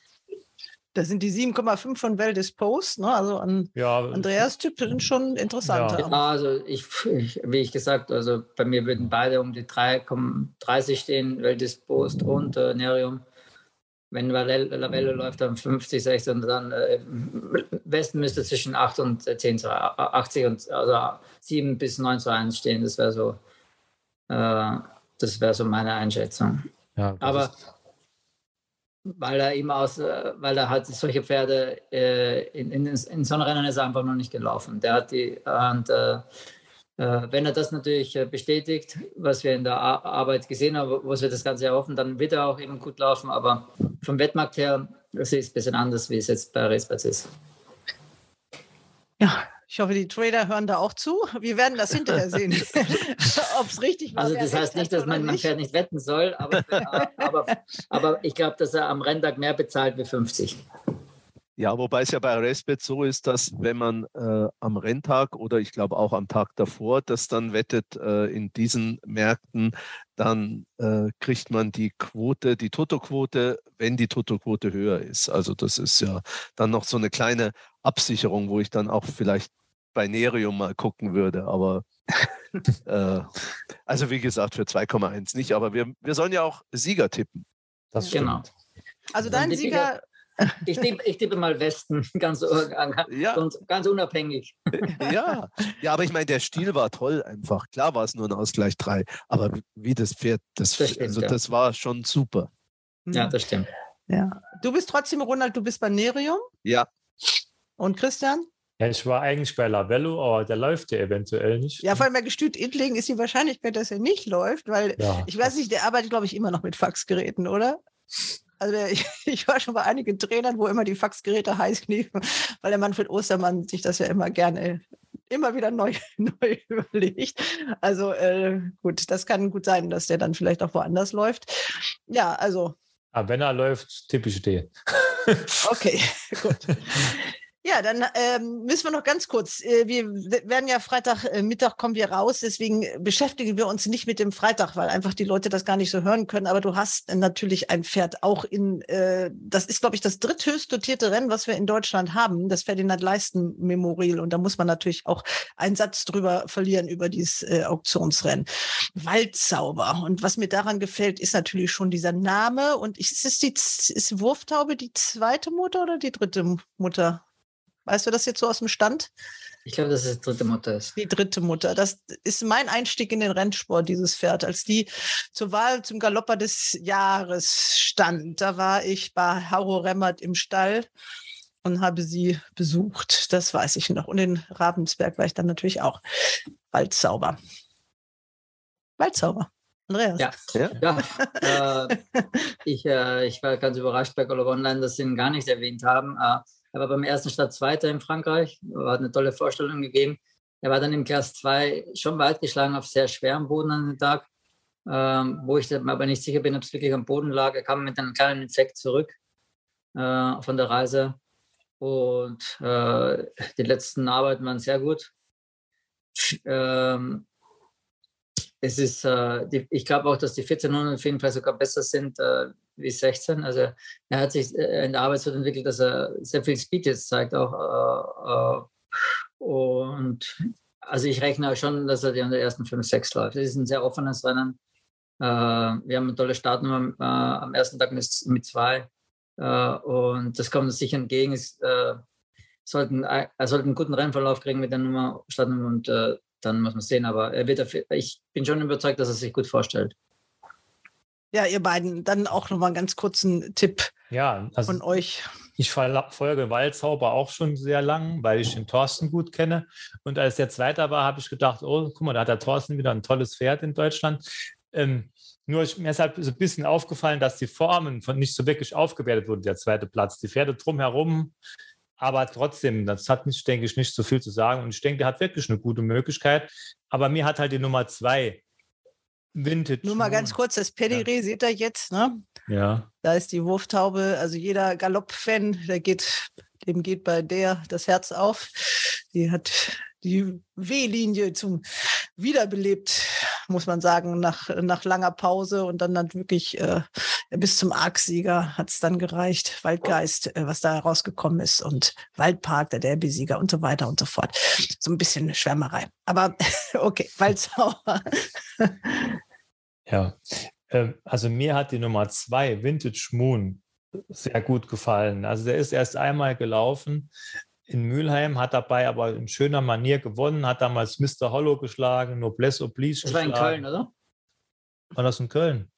da sind die 7,5 von Well Post, ne? also an ja, Andreas Typ sind schon interessanter. Ja. ja, also ich, ich, wie ich gesagt, also bei mir würden beide um die 3,30 stehen, Well Post und äh, Nerium. wenn Lavelle läuft dann 50, 60 und dann äh, Westen müsste zwischen 8 und 10 zu 80 und also 7 bis 9 zu 1 stehen. Das wäre so, äh, das wäre so meine Einschätzung. Ja, Aber weil er eben aus, äh, weil er hat solche Pferde äh, in, in, in so einem Rennen ist er einfach noch nicht gelaufen. Der hat die und äh, äh, wenn er das natürlich äh, bestätigt, was wir in der Arbeit gesehen haben, was wir das Ganze erhoffen, dann wird er auch eben gut laufen. Aber vom Wettmarkt her ist es ein bisschen anders, wie es jetzt bei Racebats ist. Ja, ich hoffe, die Trader hören da auch zu. Wir werden das hinterher sehen, *laughs* *laughs* ob es richtig war. Also das heißt nicht, dass man, man Pferd nicht wetten soll, aber, aber, aber ich glaube, dass er am Renntag mehr bezahlt wie 50. Ja, wobei es ja bei Respet so ist, dass wenn man äh, am Renntag oder ich glaube auch am Tag davor das dann wettet äh, in diesen Märkten, dann äh, kriegt man die Quote, die Toto-Quote, wenn die Toto-Quote höher ist. Also das ist ja dann noch so eine kleine Absicherung, wo ich dann auch vielleicht bei Nerium mal gucken würde. Aber *laughs* äh, also wie gesagt, für 2,1 nicht. Aber wir, wir sollen ja auch Sieger tippen. Das genau. stimmt. Genau. Also dein Sieger *laughs* ich tippe, ich tippe mal Westen, *laughs* ganz, ja. ganz unabhängig. Ja. ja, aber ich meine, der Stil war toll einfach. Klar war es nur ein Ausgleich 3, aber wie das Pferd, das, das, stimmt, also, ja. das war schon super. Ja, das stimmt. Ja. Du bist trotzdem, Ronald, du bist bei Nerium? Ja. Und Christian? Ja, ich war eigentlich bei Labello, aber der läuft ja eventuell nicht. Ja, vor allem bei Gestüt Intlegen ist die Wahrscheinlichkeit, dass er nicht läuft, weil ja. ich weiß nicht, der arbeitet, glaube ich, immer noch mit Faxgeräten, oder? Also ich, *laughs* ich, war schon bei einigen Trainern, wo immer die Faxgeräte heiß liefen, weil der Manfred Ostermann sich das ja immer gerne immer wieder neu, *laughs* neu überlegt. Also äh, gut, das kann gut sein, dass der dann vielleicht auch woanders läuft. Ja, also. Aber wenn er läuft, typisch D. *laughs* okay, gut. Ja, dann ähm, müssen wir noch ganz kurz, äh, wir werden ja Freitagmittag äh, kommen wir raus, deswegen beschäftigen wir uns nicht mit dem Freitag, weil einfach die Leute das gar nicht so hören können. Aber du hast natürlich ein Pferd auch in, äh, das ist, glaube ich, das dritthöchst dotierte Rennen, was wir in Deutschland haben, das Ferdinand Leisten Memorial. Und da muss man natürlich auch einen Satz drüber verlieren über dieses äh, Auktionsrennen. Waldzauber. Und was mir daran gefällt, ist natürlich schon dieser Name. Und ist, ist, die, ist Wurftaube die zweite Mutter oder die dritte Mutter? Weißt du das jetzt so aus dem Stand? Ich glaube, dass es die dritte Mutter ist. Die dritte Mutter. Das ist mein Einstieg in den Rennsport, dieses Pferd. Als die zur Wahl zum Galopper des Jahres stand, da war ich bei Hauro Remmert im Stall und habe sie besucht. Das weiß ich noch. Und in Ravensberg war ich dann natürlich auch. Waldzauber. Waldzauber. Andreas. Ja, ja. ja äh, ich, äh, ich war ganz überrascht bei Galopp Online, dass sie ihn gar nicht erwähnt haben. Äh, er war beim ersten Start Zweiter in Frankreich, hat eine tolle Vorstellung gegeben. Er war dann im Klasse 2 schon weit geschlagen auf sehr schwerem Boden an den Tag, ähm, wo ich mir aber nicht sicher bin, ob es wirklich am Boden lag. Er kam mit einem kleinen Infekt zurück äh, von der Reise und äh, die letzten Arbeiten waren sehr gut. Ähm, es ist, äh, die, ich glaube auch, dass die 1400 auf jeden Fall sogar besser sind äh, wie 16. Also er hat sich äh, in der Arbeit so entwickelt, dass er sehr viel Speed jetzt zeigt auch. Äh, äh, und also ich rechne schon, dass er die an der ersten 5, 6 läuft. Das ist ein sehr offenes Rennen. Wir haben eine tolle Startnummer am ersten Tag mit, mit zwei. und das kommt uns sicher entgegen. Es, sollten, er sollte einen guten Rennverlauf kriegen mit der Nummer, Startnummer und dann muss man sehen. Aber er wird dafür, ich bin schon überzeugt, dass er sich gut vorstellt. Ja, ihr beiden, dann auch nochmal einen ganz kurzen Tipp ja, also von euch. Ich folge Waldzauber auch schon sehr lang, weil ich den Thorsten gut kenne. Und als der Zweiter war, habe ich gedacht, oh, guck mal, da hat der Thorsten wieder ein tolles Pferd in Deutschland. Ähm, nur mir ist halt so ein bisschen aufgefallen, dass die Formen von nicht so wirklich aufgewertet wurden, der zweite Platz. Die Pferde drumherum aber trotzdem, das hat nicht, denke ich, nicht so viel zu sagen. Und ich denke, der hat wirklich eine gute Möglichkeit. Aber mir hat halt die Nummer zwei Vintage. Nur mal ganz kurz, das Pedigree ja. seht ihr jetzt, ne? Ja. Da ist die Wurftaube, also jeder Galopp-Fan, der geht, dem geht bei der das Herz auf. Die hat die W-Linie zum wiederbelebt, muss man sagen, nach, nach langer Pause und dann dann wirklich äh, bis zum Arc-Sieger hat es dann gereicht. Waldgeist, äh, was da rausgekommen ist und Waldpark, der Derby-Sieger und so weiter und so fort. So ein bisschen Schwärmerei. Aber *laughs* okay, Waldzauber. ja, ähm, also mir hat die Nummer zwei, Vintage Moon, sehr gut gefallen. Also der ist erst einmal gelaufen in Mülheim, hat dabei aber in schöner Manier gewonnen, hat damals Mr. Hollow geschlagen, Noblesse Oblige Das war in Köln, oder? War das in Köln?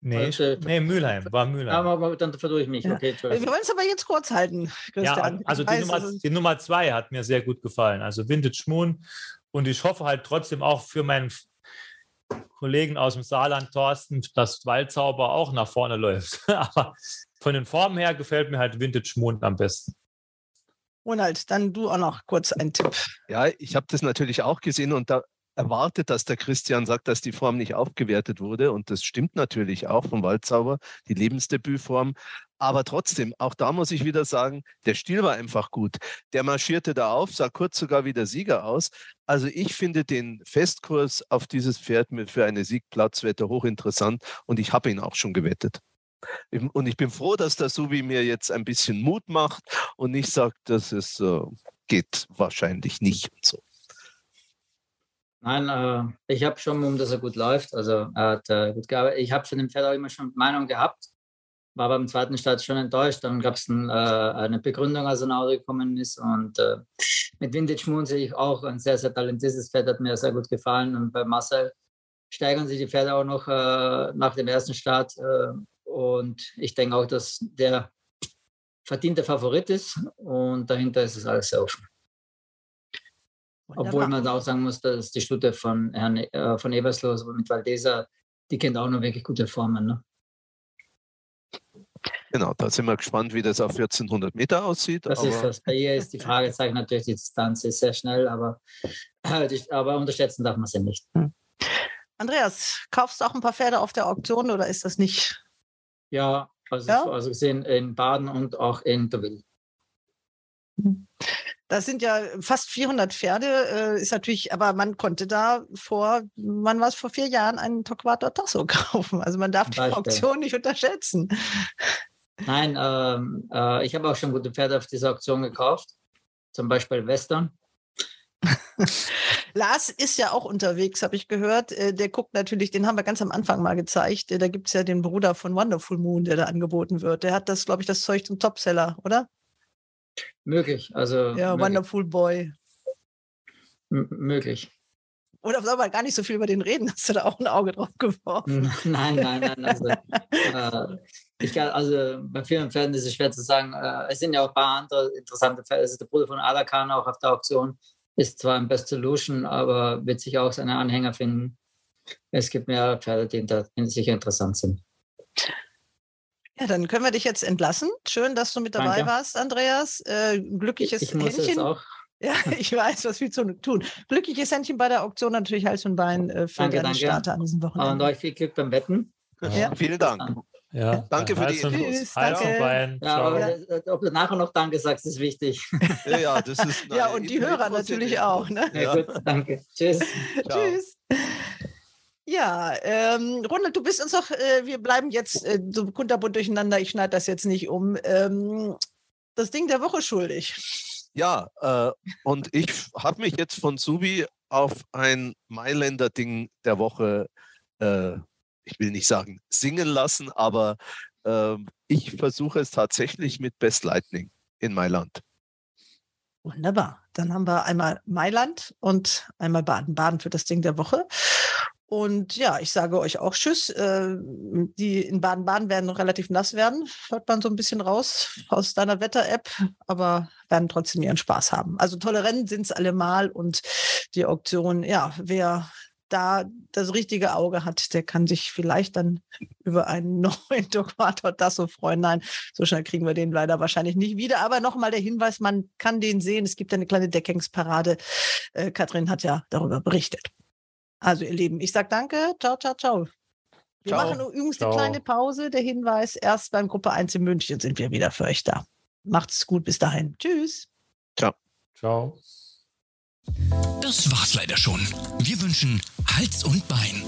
Nee, Also, nee Mülheim, war Mülheim. Aber, aber dann vertue ich mich. Ja. Okay, Wir wollen es aber jetzt kurz halten, Christian. Ja, also Ich die Nummer, die Nummer zwei hat mir sehr gut gefallen. Also Vintage Moon. Und ich hoffe halt trotzdem auch für meinen Kollegen aus dem Saarland, Thorsten, dass Waldzauber auch nach vorne läuft. *laughs* Aber von den Formen her gefällt mir halt Vintage Moon am besten. Ronald, dann du auch noch kurz einen Tipp. Ja, ich habe das natürlich auch gesehen und da erwartet, dass der Christian sagt, dass die Form nicht aufgewertet wurde. Und das stimmt natürlich auch vom Waldzauber, die Lebensdebütform. Aber trotzdem, auch da muss ich wieder sagen, der Stil war einfach gut. Der marschierte da auf, sah kurz sogar wie der Sieger aus. Also ich finde den Festkurs auf dieses Pferd für eine Siegplatzwette hochinteressant und ich habe ihn auch schon gewettet. Und ich bin froh, dass der Subi mir jetzt ein bisschen Mut macht und nicht sagt, dass es äh, geht wahrscheinlich nicht so. Nein, äh, ich habe schon, um dass er gut läuft. Also er hat äh, gut gearbeitet. Ich habe von dem Pferd auch immer schon Meinung gehabt, war beim zweiten Start schon enttäuscht. Dann gab es ein, äh, eine Begründung, als er nach Hause gekommen ist. Und äh, mit Vintage Moon sehe ich auch ein sehr, sehr talentiertes Pferd, hat mir sehr gut gefallen. Und bei Marcel steigern sich die Pferde auch noch äh, nach dem ersten Start. Äh, und ich denke auch, dass der verdiente Favorit ist. Und dahinter ist es alles sehr offen. Obwohl man auch sagen muss, dass die Stute von Herrn äh, von Eberslos mit Valdesa, die kennt auch noch wirklich gute Formen. Ne? Genau, da sind wir gespannt, wie das auf 1400 Meter aussieht. Das aber ist das. Bei ihr ist die Fragezeichen natürlich, die Distanz ist sehr schnell, aber, äh, aber unterschätzen darf man sie nicht. Andreas, kaufst du auch ein paar Pferde auf der Auktion oder ist das nicht? Ja, also, Ja? also gesehen in Baden und auch in Deauville. Das sind ja fast 400 Pferde, äh, ist natürlich, aber man konnte da vor, wann war es, vor vier Jahren einen Torquato Tasso *laughs* kaufen. Also man darf die. Auktion nicht unterschätzen. Nein, ähm, äh, ich habe auch schon gute Pferde auf dieser Auktion gekauft. Zum Beispiel Western. *laughs* Lars ist ja auch unterwegs, habe ich gehört. Äh, Der guckt natürlich, den haben wir ganz am Anfang mal gezeigt. Äh, Da gibt es ja den Bruder von Wonderful Moon, der da angeboten wird. Der hat das, glaube ich, das Zeug zum Topseller, oder? Möglich. Also Ja, möglich. Wonderful Boy. M möglich. Oder soll man gar nicht so viel über den reden? *laughs* Hast du da auch ein Auge drauf geworfen? Nein, nein, nein. Also, *laughs* äh, ich kann, also bei vielen Pferden ist es schwer zu sagen. Äh, es sind ja auch ein paar andere interessante Pferde. Also der Bruder von Alakan auch auf der Auktion ist zwar ein Best Solution, aber wird sich auch seine Anhänger finden. Es gibt mehrere Pferde, die die sicher interessant sind. Ja, dann können wir dich jetzt entlassen. Schön, dass du mit dabei Danke. warst, Andreas. Äh, glückliches Ich muss Händchen. auch. *laughs* Ja, ich weiß, was wir zu tun. Glückliches Händchen bei der Auktion natürlich Hals und Bein äh, für Danke, deine danke. Starter an diesem Und Wochenende. euch viel Glück beim Wetten. Ja. Vielen Dank. Ja, *laughs* Danke für die. Hals Danke. und Bein. Ja, aber äh, ob du nachher noch Danke sagst, ist wichtig. *laughs* Ja, ja, das ist. Ja, und die Hörer natürlich auch. Ne? Ja, gut, danke. Tschüss. Ciao. Tschüss. Ja, ähm, Ronald, du bist uns noch, äh, wir bleiben jetzt äh, so kunterbunt durcheinander, ich schneide das jetzt nicht um. Ähm, das Ding der Woche schuldig. Ja, äh, und ich habe mich jetzt von Subi auf ein Mailänder Ding der Woche, äh, ich will nicht sagen singen lassen, aber äh, ich versuche es tatsächlich mit Best Lightning in Mailand. Wunderbar. Dann haben wir einmal Mailand und einmal Baden-Baden für das Ding der Woche. Und ja, ich sage euch auch Tschüss. Äh, Die in Baden-Baden werden noch relativ nass werden, hört man so ein bisschen raus aus deiner Wetter-App, aber werden trotzdem ihren Spaß haben. Also tolle Rennen sind es allemal und die Auktion, ja, wer da das richtige Auge hat, der kann sich vielleicht dann über einen *laughs* neuen Torquato Tasso freuen. Nein, so schnell kriegen wir den leider wahrscheinlich nicht wieder. Aber nochmal der Hinweis, man kann den sehen. Es gibt eine kleine Deckungsparade. Äh, Katrin hat ja darüber berichtet. Also ihr Lieben, ich sage danke. Ciao, ciao, ciao. Wir Ciao. machen übrigens eine Ciao. kleine Pause. Der Hinweis, erst beim Gruppe 1 in München sind wir wieder für euch da. Macht's gut bis dahin. Tschüss. Ciao. Das war's leider schon. Wir wünschen Hals und Bein.